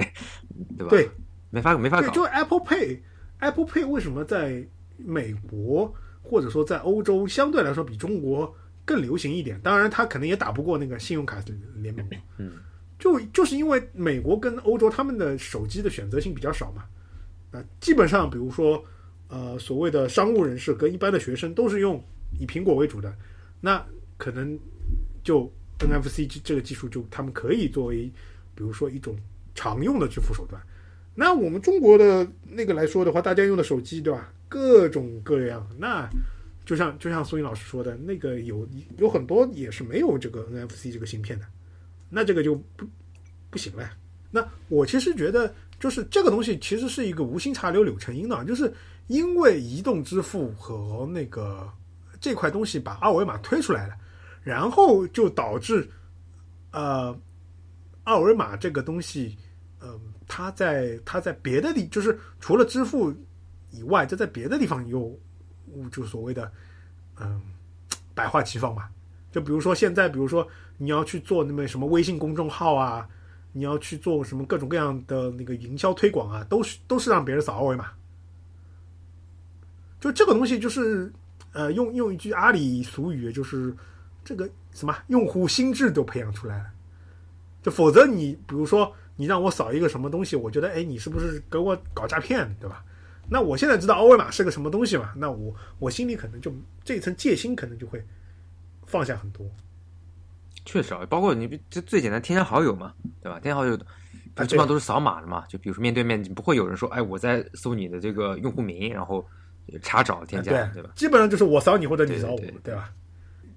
对吧？对，没法没法对，搞。就 Apple Pay，Apple Pay 为什么在美国或者说在欧洲相对来说比中国更流行一点？当然，它可能也打不过那个信用卡联盟。嗯，就就是因为美国跟欧洲他们的手机的选择性比较少嘛，啊、基本上比如说呃所谓的商务人士跟一般的学生都是用以苹果为主的，那可能就 NFC 这这个技术就他们可以作为比如说一种常用的支付手段。那我们中国的那个来说的话，大家用的手机对吧，各种各样，那就像就像苏云老师说的，那个有有很多也是没有这个 NFC 这个芯片的，那这个就不不行了。那我其实觉得，就是这个东西其实是一个无心插柳柳成荫的，就是因为移动支付和那个这块东西把二维码推出来了，然后就导致呃二维码这个东西，嗯、它在它在别的地，就是除了支付以外，这在别的地方又就所谓的嗯百花齐放吧。就比如说现在，比如说你要去做那么什么微信公众号啊，你要去做什么各种各样的那个营销推广啊，都是都是让别人扫二维码。就这个东西，就是呃，用用一句阿里俗语，就是这个什么用户心智都培养出来了。就否则你比如说你让我扫一个什么东西，我觉得哎，你是不是给我搞诈骗，对吧？那我现在知道二维码是个什么东西嘛，那我我心里可能就这一层戒心可能就会放下很多。确实啊，包括你这最简单添加好友嘛，对吧？添加好友啊基本上都是扫码的嘛，就比如说面对面，你不会有人说，哎，我在搜你的这个用户名，然后查找添加，对对吧？基本上就是我扫你或者你扫我，对对吧？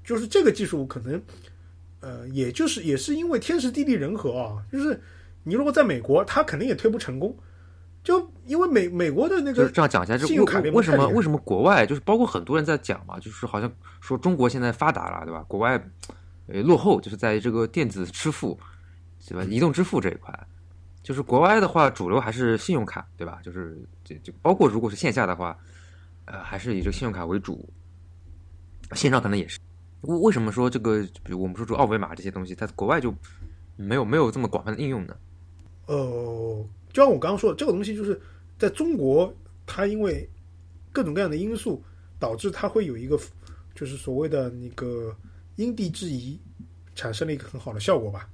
就是这个技术可能，呃，也就是也是因为天时地利人和啊，就是你如果在美国，他肯定也推不成功，就因为美美国的那个就这样讲一下，就信用卡为为什么为什么国外就是包括很多人在讲嘛，就是好像说中国现在发达了，对吧？国外呃落后，就是在这个电子支付，对吧？移动支付这一块，就是国外的话，主流还是信用卡，对吧？就是这这包括如果是线下的话，呃，还是以这个信用卡为主，线上可能也是。为为什么说这个，比如我们说这个二维码这些东西，在国外就没有没有这么广泛的应用呢？呃，就像我刚刚说的，这个东西就是在中国，它因为各种各样的因素，导致它会有一个就是所谓的那个因地制宜，产生了一个很好的效果吧。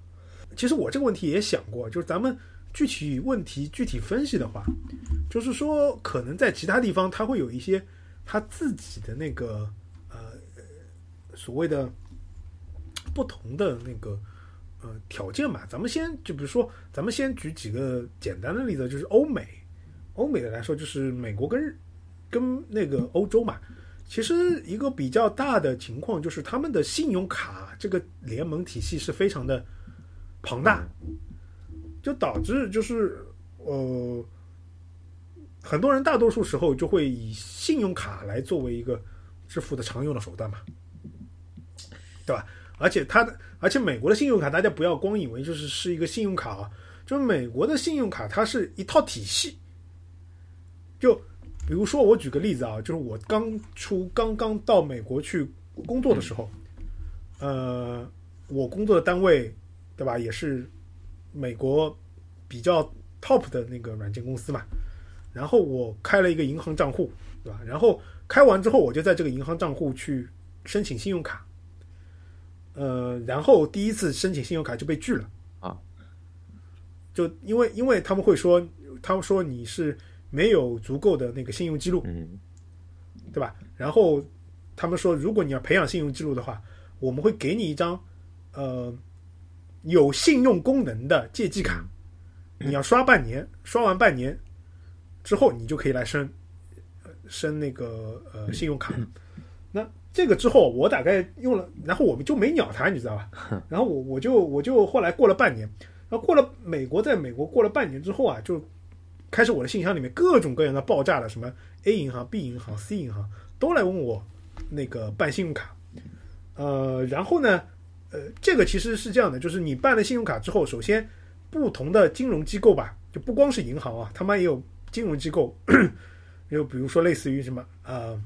其实我这个问题也想过，就是咱们具体问题具体分析的话，就是说可能在其他地方它会有一些它自己的那个呃所谓的不同的那个呃条件吧。咱们先就比如说，咱们先举几个简单的例子，就是欧美，欧美的来说就是美国跟跟那个欧洲嘛。其实一个比较大的情况就是他们的信用卡这个联盟体系是非常的庞大，就导致就是呃很多人大多数时候就会以信用卡来作为一个支付的常用的手段嘛，对吧？而且它的，而且美国的信用卡，大家不要光以为就是是一个信用卡啊，就是美国的信用卡它是一套体系。就比如说我举个例子啊，就是我刚出刚刚到美国去工作的时候，呃，我工作的单位对吧，也是美国比较 top 的那个软件公司嘛。然后我开了一个银行账户，对吧？然后开完之后，我就在这个银行账户去申请信用卡，呃，然后第一次申请信用卡就被拒了啊，就因为因为他们会说，他们说你是没有足够的那个信用记录，嗯对吧？然后他们说，如果你要培养信用记录的话，我们会给你一张呃有信用功能的借记卡，你要刷半年，刷完半年之后，你就可以来申呃申那个呃信用卡了。那这个之后，我大概用了，然后我们就没鸟他，你知道吧？然后我我就我就后来过了半年，然后过了美国，在美国过了半年之后啊，就开始我的信箱里面各种各样的爆炸了，什么 A 银行、B 银行、C 银行都来问我那个办信用卡，呃，然后呢，呃，这个其实是这样的，就是你办了信用卡之后，首先不同的金融机构吧，就不光是银行啊，他们也有金融机构，就比如说类似于什么呃，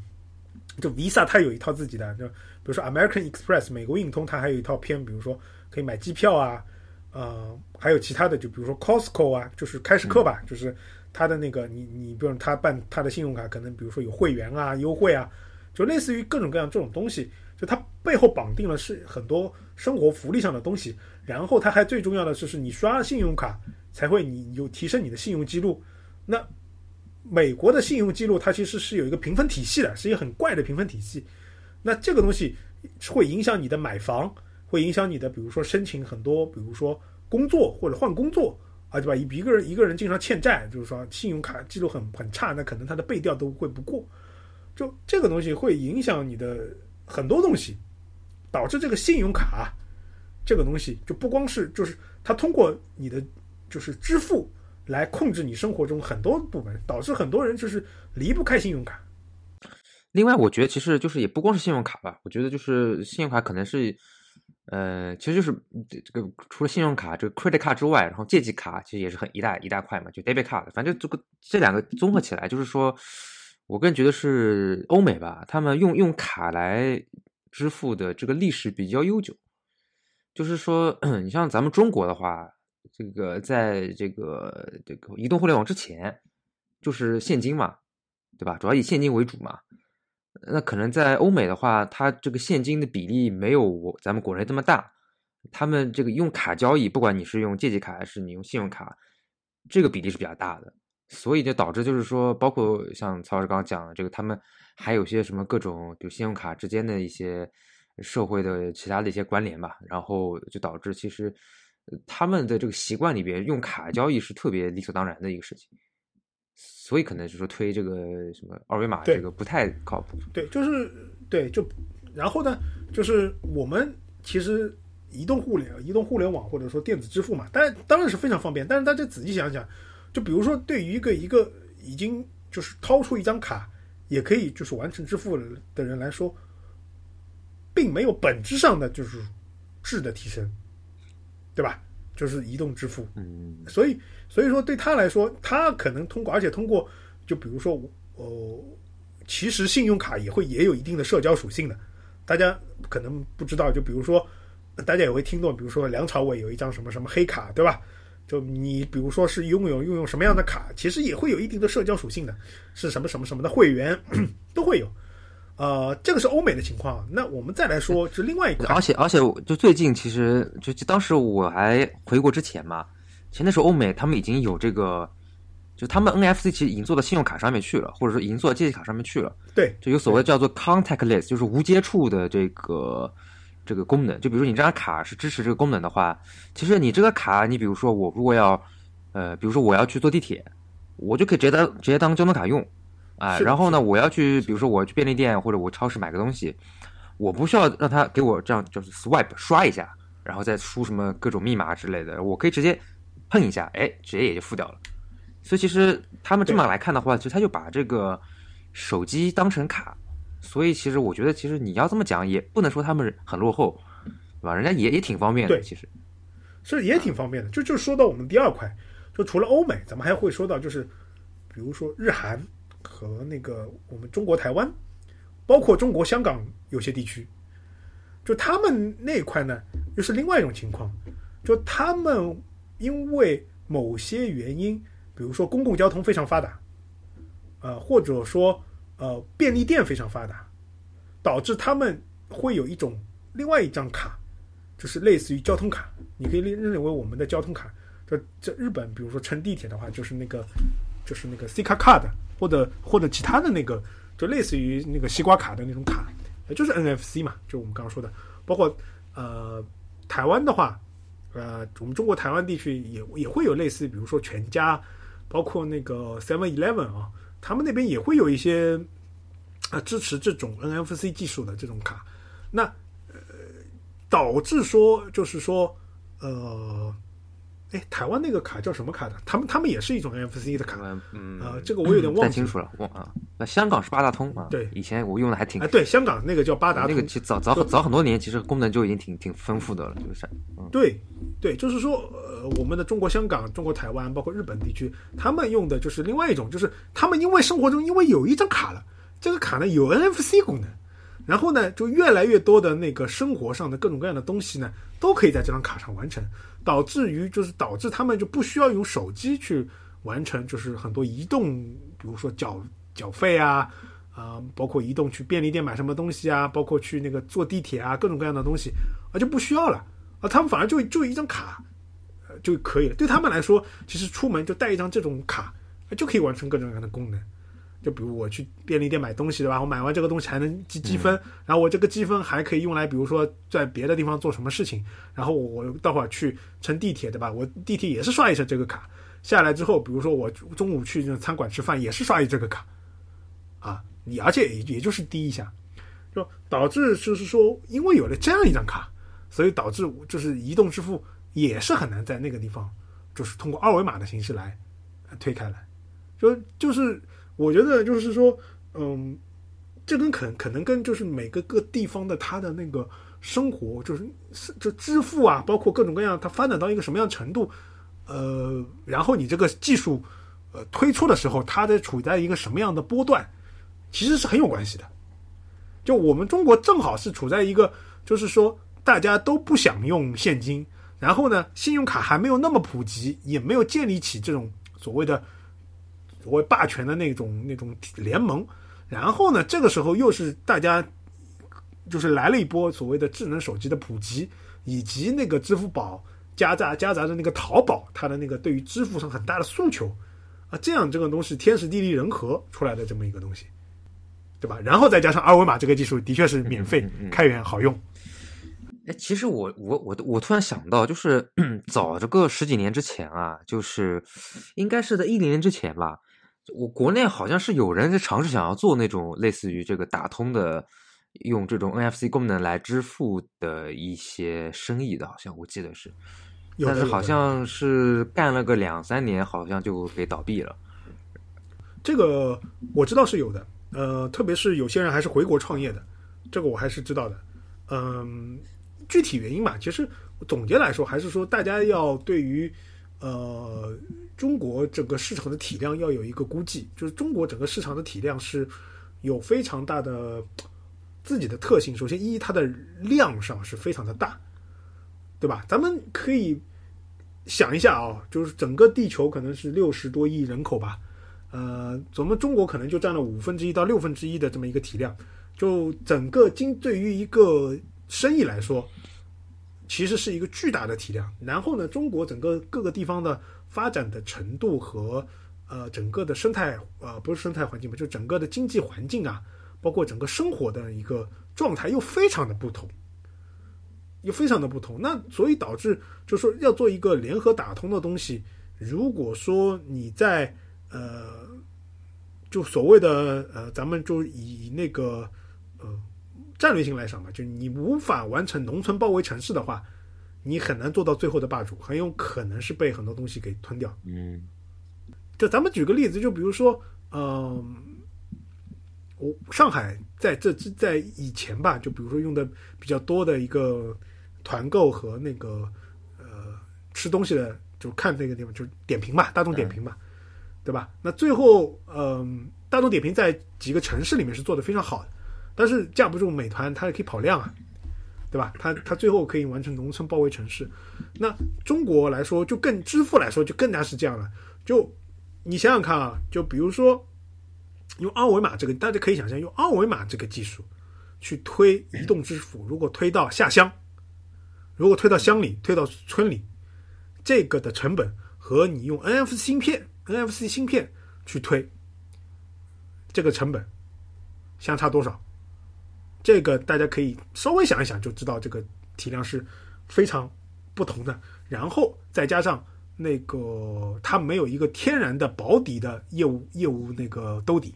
就 Visa 它有一套自己的，就比如说 American Express 美国运通它还有一套偏，比如说可以买机票啊，呃，还有其他的，就比如说 Costco 啊，就是开市客吧，就是它的那个你你比如他办他的信用卡，可能比如说有会员啊、优惠啊，就类似于各种各样这种东西，就它背后绑定了是很多生活福利上的东西，然后它还最重要的就是你刷信用卡才会你有提升你的信用记录。那美国的信用记录它其实是有一个评分体系的，是一个很怪的评分体系。那这个东西会影响你的买房，会影响你的，比如说申请很多，比如说工作或者换工作啊，对吧？一一个人一个人经常欠债，就是说信用卡记录很很差，那可能他的背调都会不过。就这个东西会影响你的很多东西，导致这个信用卡这个东西就不光是就是它通过你的就是支付来控制你生活中很多部门，导致很多人就是离不开信用卡。另外，我觉得其实就是也不光是信用卡吧，我觉得就是信用卡可能是，呃，其实就是这这个除了信用卡这个 credit card 之外，然后借记卡其实也是很一大一大块嘛，就 debit card，反正这个这两个综合起来，就是说，我个人觉得是欧美吧，他们用用卡来支付的这个历史比较悠久，就是说，你像咱们中国的话，这个在这个这个移动互联网之前，就是现金嘛，对吧？主要以现金为主嘛。那可能在欧美的话，它这个现金的比例没有我咱们国内这么大。他们这个用卡交易，不管你是用借记卡还是你用信用卡，这个比例是比较大的，所以就导致就是说，包括像曹老师刚刚讲的这个，他们还有些什么各种就信用卡之间的一些社会的其他的一些关联吧，然后就导致其实他们的这个习惯里边用卡交易是特别理所当然的一个事情。所以可能是说推这个什么二维码这个不太靠谱。对，就是对，就然后呢，就是我们其实移动互联、移动互联网或者说电子支付嘛，当然当然是非常方便。但是大家仔细想想，就比如说对于一个一个已经就是掏出一张卡也可以就是完成支付的人来说，并没有本质上的就是质的提升，对吧？就是移动支付，嗯所以所以说对他来说，他可能通过，而且通过，就比如说，呃，其实信用卡也会也有一定的社交属性的，大家可能不知道，就比如说，大家也会听到，比如说梁朝伟有一张什么什么黑卡，对吧？就你比如说是拥有拥有什么样的卡，其实也会有一定的社交属性的，是什么什么什么的会员 都会有。呃，这个是欧美的情况。那我们再来说，就另外一个，而且而且就最近其实就就当时我还回国之前嘛，其实那时候欧美他们已经有这个，就他们 NFC 其实已经做到信用卡上面去了，或者说已经做到借记卡上面去了，对就有所谓叫做 contactless，就是无接触的这个这个功能。就比如说你这张卡是支持这个功能的话，其实你这个卡，你比如说我如果要，呃，比如说我要去坐地铁，我就可以直接当直接当交通卡用。啊，然后呢，我要去，比如说我去便利店或者我超市买个东西，我不需要让他给我这样就是 swipe 刷一下，然后再输什么各种密码之类的，我可以直接碰一下，哎，直接也就付掉了。所以其实他们这么来看的话，其实他就把这个手机当成卡，所以其实我觉得，其实你要这么讲，也不能说他们很落后，对吧？人家也也挺方便的，对其实。是也挺方便的。就就说到我们第二块，就除了欧美，咱们还会说到就是，比如说日韩和那个我们中国台湾，包括中国香港有些地区，就他们那一块呢，又是另外一种情况，就他们因为某些原因，比如说公共交通非常发达，呃，或者说呃便利店非常发达，导致他们会有一种另外一张卡，就是类似于交通卡，你可以认认为我们的交通卡。这这日本，比如说乘地铁的话，就是那个就是那个 C 卡 card，或者或者其他的那个，就类似于那个西瓜卡的那种卡，就是 NFC 嘛，就我们刚刚说的。包括呃台湾的话，呃我们中国台湾地区也也会有类似，比如说全家，包括那个 Seven Eleven 啊，他们那边也会有一些啊支持这种 NFC 技术的这种卡。那呃导致说就是说呃。哎，台湾那个卡叫什么卡的？他们他们也是一种 NFC 的卡，嗯，呃，这个我有点忘记清楚了，忘啊。那香港是八达通啊，对，以前我用的还挺，哎，对，香港那个叫八达通，那个其实早早早很多年，其实功能就已经挺挺丰富的了，就是，对对，就是说，呃，我们的中国香港、中国台湾，包括日本地区，他们用的就是另外一种，就是他们因为生活中因为有一张卡了，这个卡呢有 NFC 功能，然后呢就越来越多的那个生活上的各种各样的东西呢，都可以在这张卡上完成。导致于就是导致他们就不需要用手机去完成，就是很多移动，比如说缴缴费啊，啊，包括移动去便利店买什么东西啊，包括去那个坐地铁啊，各种各样的东西啊就不需要了啊，他们反而就就一张卡，呃就可以了。对他们来说，其实出门就带一张这种卡，就可以完成各种各样的功能。就比如我去便利店买东西，对吧？我买完这个东西还能积积分，然后我这个积分还可以用来，比如说在别的地方做什么事情。然后我我待会儿去乘地铁，对吧？我地铁也是刷一下这个卡，下来之后，比如说我中午去那餐馆吃饭也是刷一这个卡，啊，你而且也也就是滴一下，就导致就是说，因为有了这样一张卡，所以导致就是移动支付也是很难在那个地方，就是通过二维码的形式来推开来，就就是。我觉得就是说，嗯，这跟可可能跟就是每个个地方的它的那个生活，就是就支付啊，包括各种各样，它发展到一个什么样程度，呃，然后你这个技术呃推出的时候，它在处在一个什么样的波段，其实是很有关系的。就我们中国正好是处在一个，就是说大家都不想用现金，然后呢，信用卡还没有那么普及，也没有建立起这种所谓的。所谓霸权的那种那种联盟，然后呢，这个时候又是大家就是来了一波所谓的智能手机的普及，以及那个支付宝夹杂夹杂着那个淘宝它的那个对于支付上很大的诉求啊，这样这个东西天时地利人和出来的这么一个东西，对吧？然后再加上二维码这个技术，的确是免费开源好用。哎，其实我我我我突然想到，就是 早这个十几年之前啊，就是应该是在一零年之前吧。我国内好像是有人在尝试想要做那种类似于这个打通的，用这种 NFC 功能来支付的一些生意的，好像我记得是，但是好像是干了个两三年，好像就给倒闭了。这个我知道是有的，呃，特别是有些人还是回国创业的，这个我还是知道的。嗯，具体原因吧，其实总结来说，还是说大家要对于呃。中国整个市场的体量要有一个估计，就是中国整个市场的体量是有非常大的自己的特性。首先，一它的量上是非常的大，对吧？咱们可以想一下啊，就是整个地球可能是六十多亿人口吧，呃，咱们中国可能就占了五分之一到六分之一的这么一个体量，就整个经对于一个生意来说，其实是一个巨大的体量。然后呢，中国整个各个地方的。发展的程度和呃整个的生态呃不是生态环境吧，就整个的经济环境啊，包括整个生活的一个状态又非常的不同，又非常的不同。那所以导致就是说要做一个联合打通的东西，如果说你在呃就所谓的呃咱们就以那个呃战略性来讲吧，就你无法完成农村包围城市的话。你很难做到最后的霸主，很有可能是被很多东西给吞掉。嗯，就咱们举个例子，就比如说，嗯，我上海在这在以前吧，就比如说用的比较多的一个团购和那个呃吃东西的，就看那个地方，就是点评嘛，大众点评嘛，对吧？那最后，嗯，大众点评在几个城市里面是做的非常好的，但是架不住美团，它也可以跑量啊。对吧？它它最后可以完成农村包围城市，那中国来说就更支付来说就更加是这样了。就你想想看啊，就比如说，用二维码这个，大家可以想象用二维码这个技术去推移动支付，如果推到下乡，如果推到乡里，推到村里，这个的成本和你用 NFC 芯片、NFC 芯片去推，这个成本相差多少？这个大家可以稍微想一想就知道，这个体量是非常不同的。然后再加上那个它没有一个天然的保底的业务业务那个兜底，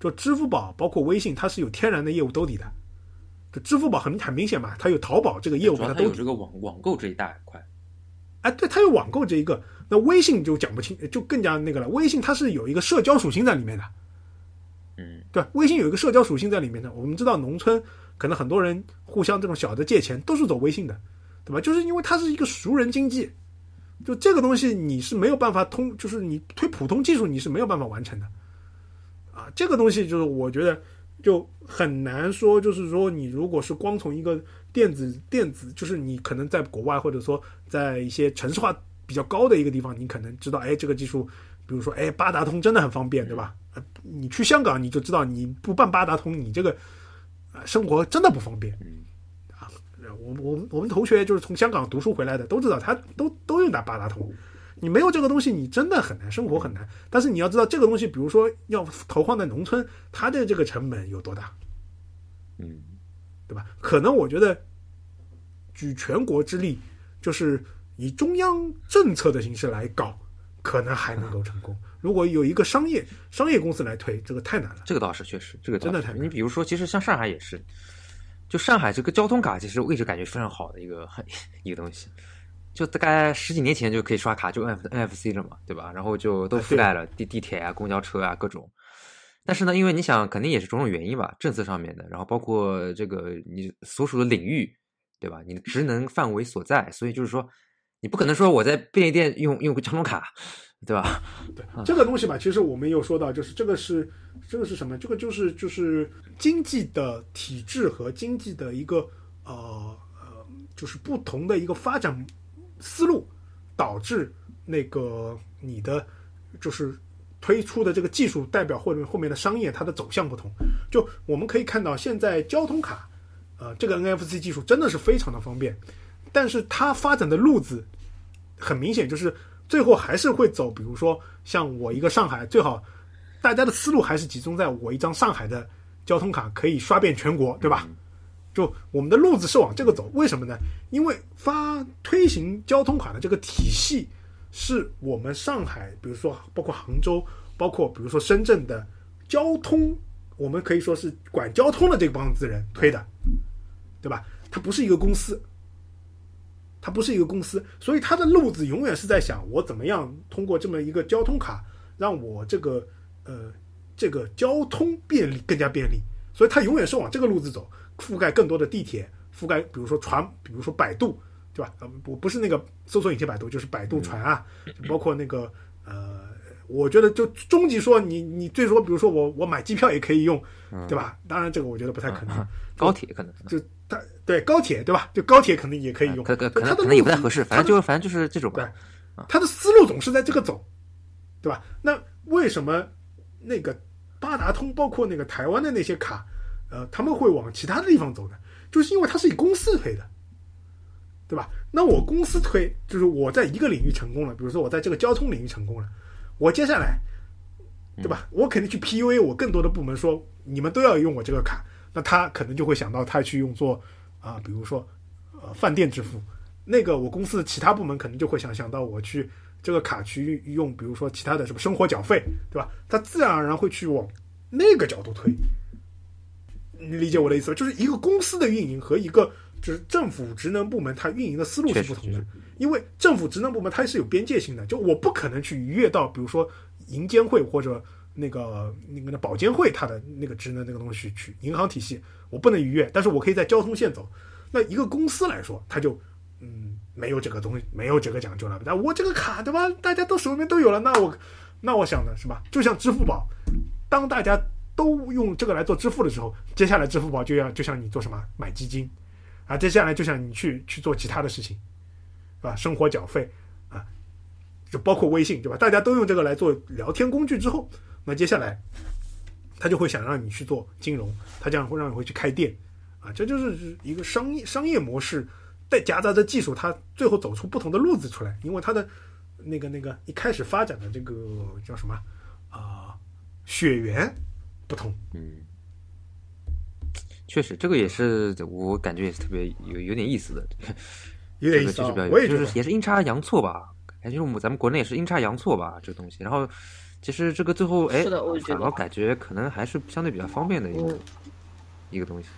就支付宝包括微信，它是有天然的业务兜底的。就支付宝很很明显嘛，它有淘宝这个业务它兜底。主要它有这个网网购这一大块。哎，对，它有网购这一个，那微信就讲不清，就更加那个了。微信它是有一个社交属性在里面的。嗯，对，微信有一个社交属性在里面的。我们知道农村可能很多人互相这种小的借钱都是走微信的，对吧？就是因为它是一个熟人经济，就这个东西你是没有办法通，就是你推普通技术你是没有办法完成的，啊，这个东西就是我觉得就很难说，就是说你如果是光从一个电子电子，就是你可能在国外或者说在一些城市化比较高的一个地方，你可能知道，哎，这个技术，比如说，哎，八达通真的很方便，对吧？你去香港，你就知道你不办八达通，你这个啊生活真的不方便啊。我我我们同学就是从香港读书回来的，都知道他都都用打八达通。你没有这个东西，你真的很难生活很难。但是你要知道，这个东西，比如说要投放在农村，它的这个成本有多大？嗯，对吧？可能我觉得举全国之力，就是以中央政策的形式来搞，可能还能够成功。如果有一个商业商业公司来推，这个太难了。这个倒是确实，这个真的太难你比如说，其实像上海也是，就上海这个交通卡，其实我一直感觉非常好的一个一个东西。就大概十几年前就可以刷卡，就 N NFC 了嘛，对吧？然后就都覆盖了地地铁啊、公交车啊各种。但是呢，因为你想，肯定也是种种原因吧，政策上面的，然后包括这个你所属的领域，对吧？你的职能范围所在，所以就是说，你不可能说我在便利店用用个交通卡，对吧？对这个东西吧，其实我们又说到，就是这个是这个是什么？这个就是就是经济的体制和经济的一个呃呃，就是不同的一个发展思路，导致那个你的就是推出的这个技术代表或者后面的商业它的走向不同。就我们可以看到，现在交通卡，呃，这个 NFC 技术真的是非常的方便，但是它发展的路子很明显就是。最后还是会走，比如说像我一个上海，最好大家的思路还是集中在我一张上海的交通卡可以刷遍全国，对吧？就我们的路子是往这个走，为什么呢？因为发推行交通卡的这个体系是我们上海，比如说包括杭州，包括比如说深圳的交通，我们可以说是管交通的这帮子人推的，对吧？它不是一个公司。它不是一个公司，所以它的路子永远是在想我怎么样通过这么一个交通卡，让我这个呃这个交通便利更加便利，所以它永远是往这个路子走，覆盖更多的地铁，覆盖比如说船，比如说百度，对吧？呃，不不是那个搜索引擎百度，就是百度船啊，包括那个呃，我觉得就终极说你你最多比如说我我买机票也可以用，对吧？当然这个我觉得不太可能，高铁可能就。它对高铁对吧？就高铁肯定也可以用，可可可能可能也不太合适，反正就是反正就是这种对，他的思路总是在这个走，对吧？那为什么那个八达通包括那个台湾的那些卡，呃，他们会往其他的地方走呢？就是因为它是以公司推的，对吧？那我公司推，就是我在一个领域成功了，比如说我在这个交通领域成功了，我接下来，对吧？我肯定去 PUA 我更多的部门，说你们都要用我这个卡。那他可能就会想到他去用作啊，比如说呃饭店支付，那个我公司的其他部门可能就会想想到我去这个卡去用，比如说其他的什么生活缴费，对吧？他自然而然会去往那个角度推。你理解我的意思吧？就是一个公司的运营和一个就是政府职能部门它运营的思路是不同的，因为政府职能部门它是有边界性的，就我不可能去逾越到比如说银监会或者。那个那个那保监会它的那个职能那个东西去银行体系，我不能逾越，但是我可以在交通线走。那一个公司来说，它就嗯没有这个东西，没有这个讲究了。那我这个卡对吧？大家都手里面都有了，那我那我想的是吧？就像支付宝，当大家都用这个来做支付的时候，接下来支付宝就要就像你做什么买基金啊，接下来就像你去去做其他的事情，是吧？生活缴费啊，就包括微信对吧？大家都用这个来做聊天工具之后。那接下来，他就会想让你去做金融，他这样会让你会去开店，啊，这就是一个商业商业模式，再夹杂着技术，它最后走出不同的路子出来，因为它的那个那个一开始发展的这个叫什么啊、血缘不同，嗯，确实，这个也是我感觉也是特别有有点意思的，有点意思啊这个就是比较，我也觉得就是也是阴差阳错吧，感觉我们咱们国内也是阴差阳错吧，这个东西。然后其实这个最后哎我也，觉得反而感觉可能还是相对比较方便的一个、嗯一个东西。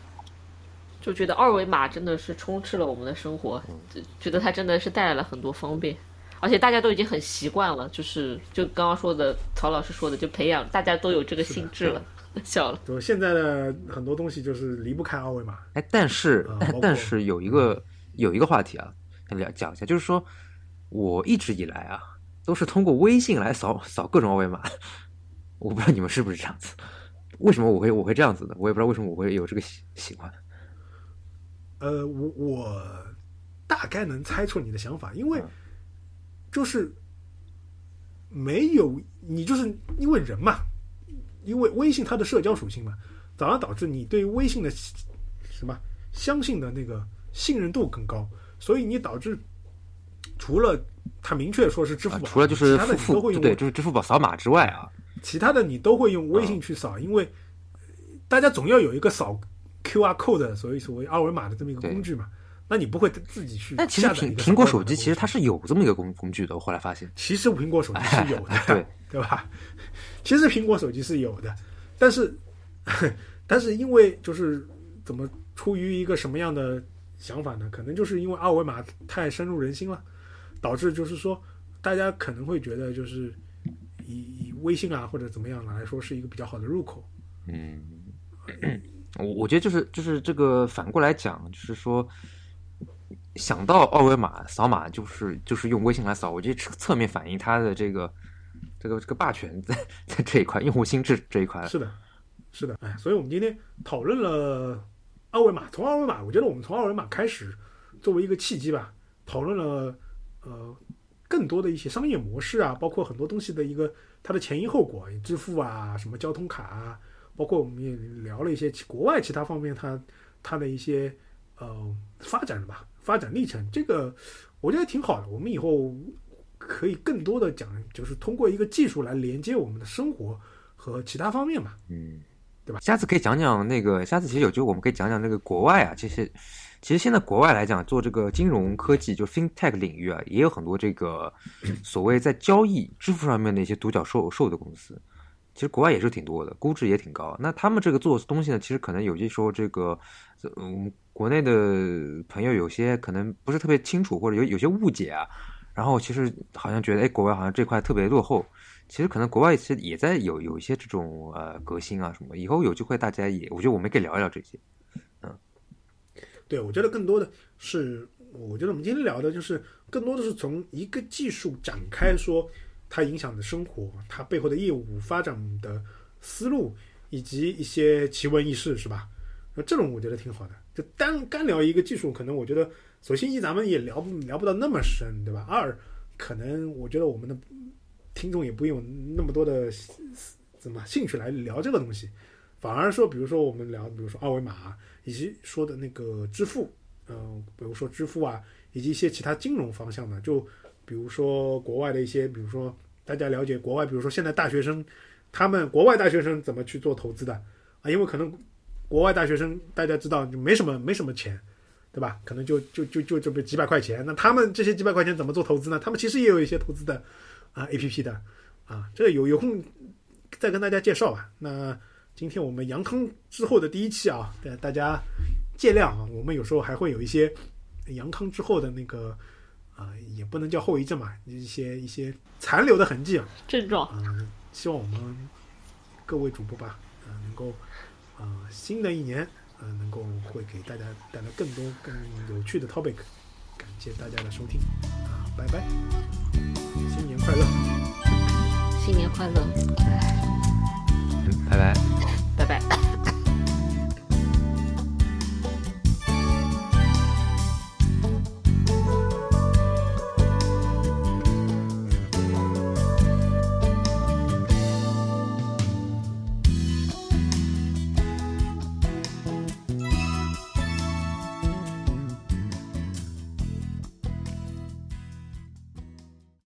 就觉得二维码真的是充斥了我们的生活，就觉得它真的是带来了很多方便，而且大家都已经很习惯了，就是就刚刚说的曹老师说的，就培养大家都有这个心智了，笑了。就现在的很多东西就是离不开二维码，哎，但是、但是有一个有一个话题啊，想聊讲一下，就是说我一直以来啊都是通过微信来扫扫各种二维码，我不知道你们是不是这样子。为什么我会我会这样子的？我也不知道为什么我会有这个习习惯。呃，我我大概能猜出你的想法，因为嗯就是没有你就是因为人嘛，因为微信它的社交属性嘛，早而导致你对微信的什么相信的那个信任度更高，所以你导致除了它明确说是支付啊宝，，除了就是其他的付付你都会用对，就是支付宝扫码之外啊，其他的你都会用微嗯信去扫，因为呃大家总要有一个扫 QR code 的所谓所谓二维码的这么一个工具嘛。那你不会自己去那其实下载苹苹果手机其实它是有这么一个工工具的，我后来发现。其实苹果手机 是有的，对对吧？其实苹果手机是有的，但是 但是因为就是怎么出于一个什么样的想法呢？可能就是因为二维码太深入人心了，导致就是说大家可能会觉得就是以以微信啊或者怎么样来说是一个比较好的入口。嗯，我我觉得就是就是这个反过来讲，就是说，想到二维码扫码就是就是用微信来扫，我觉得侧侧面反映它的这个这个这个霸权在在这一块用户心智这一块。是的，是的，哎，所以我们今天讨论了二维码，从二维码，我觉得我们从二维码开始作为一个契机吧，讨论了呃更多的一些商业模式啊，包括很多东西的一个它的前因后果，支付啊，什么交通卡啊，包括我们也聊了一些其国外其他方面它它的一些呃发展吧，发展历程，这个我觉得挺好的，我们以后可以更多的讲，就是通过一个技术来连接我们的生活。和其他方面嘛，嗯，对吧？下次可以讲讲那个，下次其实有机会我们可以讲讲那个国外啊，这些其实现在国外来讲做这个金融科技就 fintech 领域啊，也有很多这个 所谓在交易支付上面的一些独角兽兽的公司。其实国外也是挺多的，估值也挺高。那他们这个做东西呢，其实可能有些时候这个，嗯，国内的朋友有些可能不是特别清楚，或者有有些误解啊。然后其实好像觉得，哎，国外好像这块特别落后。其实可能国外其实也在有有一些这种呃革新啊什么，以后有机会大家也，我觉得我们可以聊一聊这些。对，我觉得更多的是，我觉得我们今天聊的就是更多的是从一个技术展开说它影响的生活，它背后的业务发展的思路，以及一些奇闻异事，是吧？那这种我觉得挺好的。就单干聊一个技术，可能我觉得，首先一咱们也聊不聊不到那么深，对吧？二，可能我觉得我们的听众也不用那么多的怎么兴趣来聊这个东西，反而说，比如说我们聊，比如说二维码，以及说的那个支付，嗯、比如说支付啊，以及一些其他金融方向的，就比如说国外的一些，比如说大家了解国外，比如说现在大学生，他们国外大学生怎么去做投资的啊？因为可能国外大学生大家知道就没什么没什么钱，对吧？可能就就就就这么几百块钱，那他们这些几百块钱怎么做投资呢？他们其实也有一些投资的啊 A P P 的啊，这个有有空再跟大家介绍吧。那今天我们阳康之后的第一期啊，大大家见谅啊，我们有时候还会有一些阳康之后的那个啊、也不能叫后遗症嘛，一些一些残留的痕迹啊。症状啊、希望我们各位主播吧，呃，能够啊、新的一年呃，能够会给大家带来更多更有趣的 topic。感谢大家的收听啊，拜拜，新年快乐。新年快乐，嗯，拜拜。拜拜。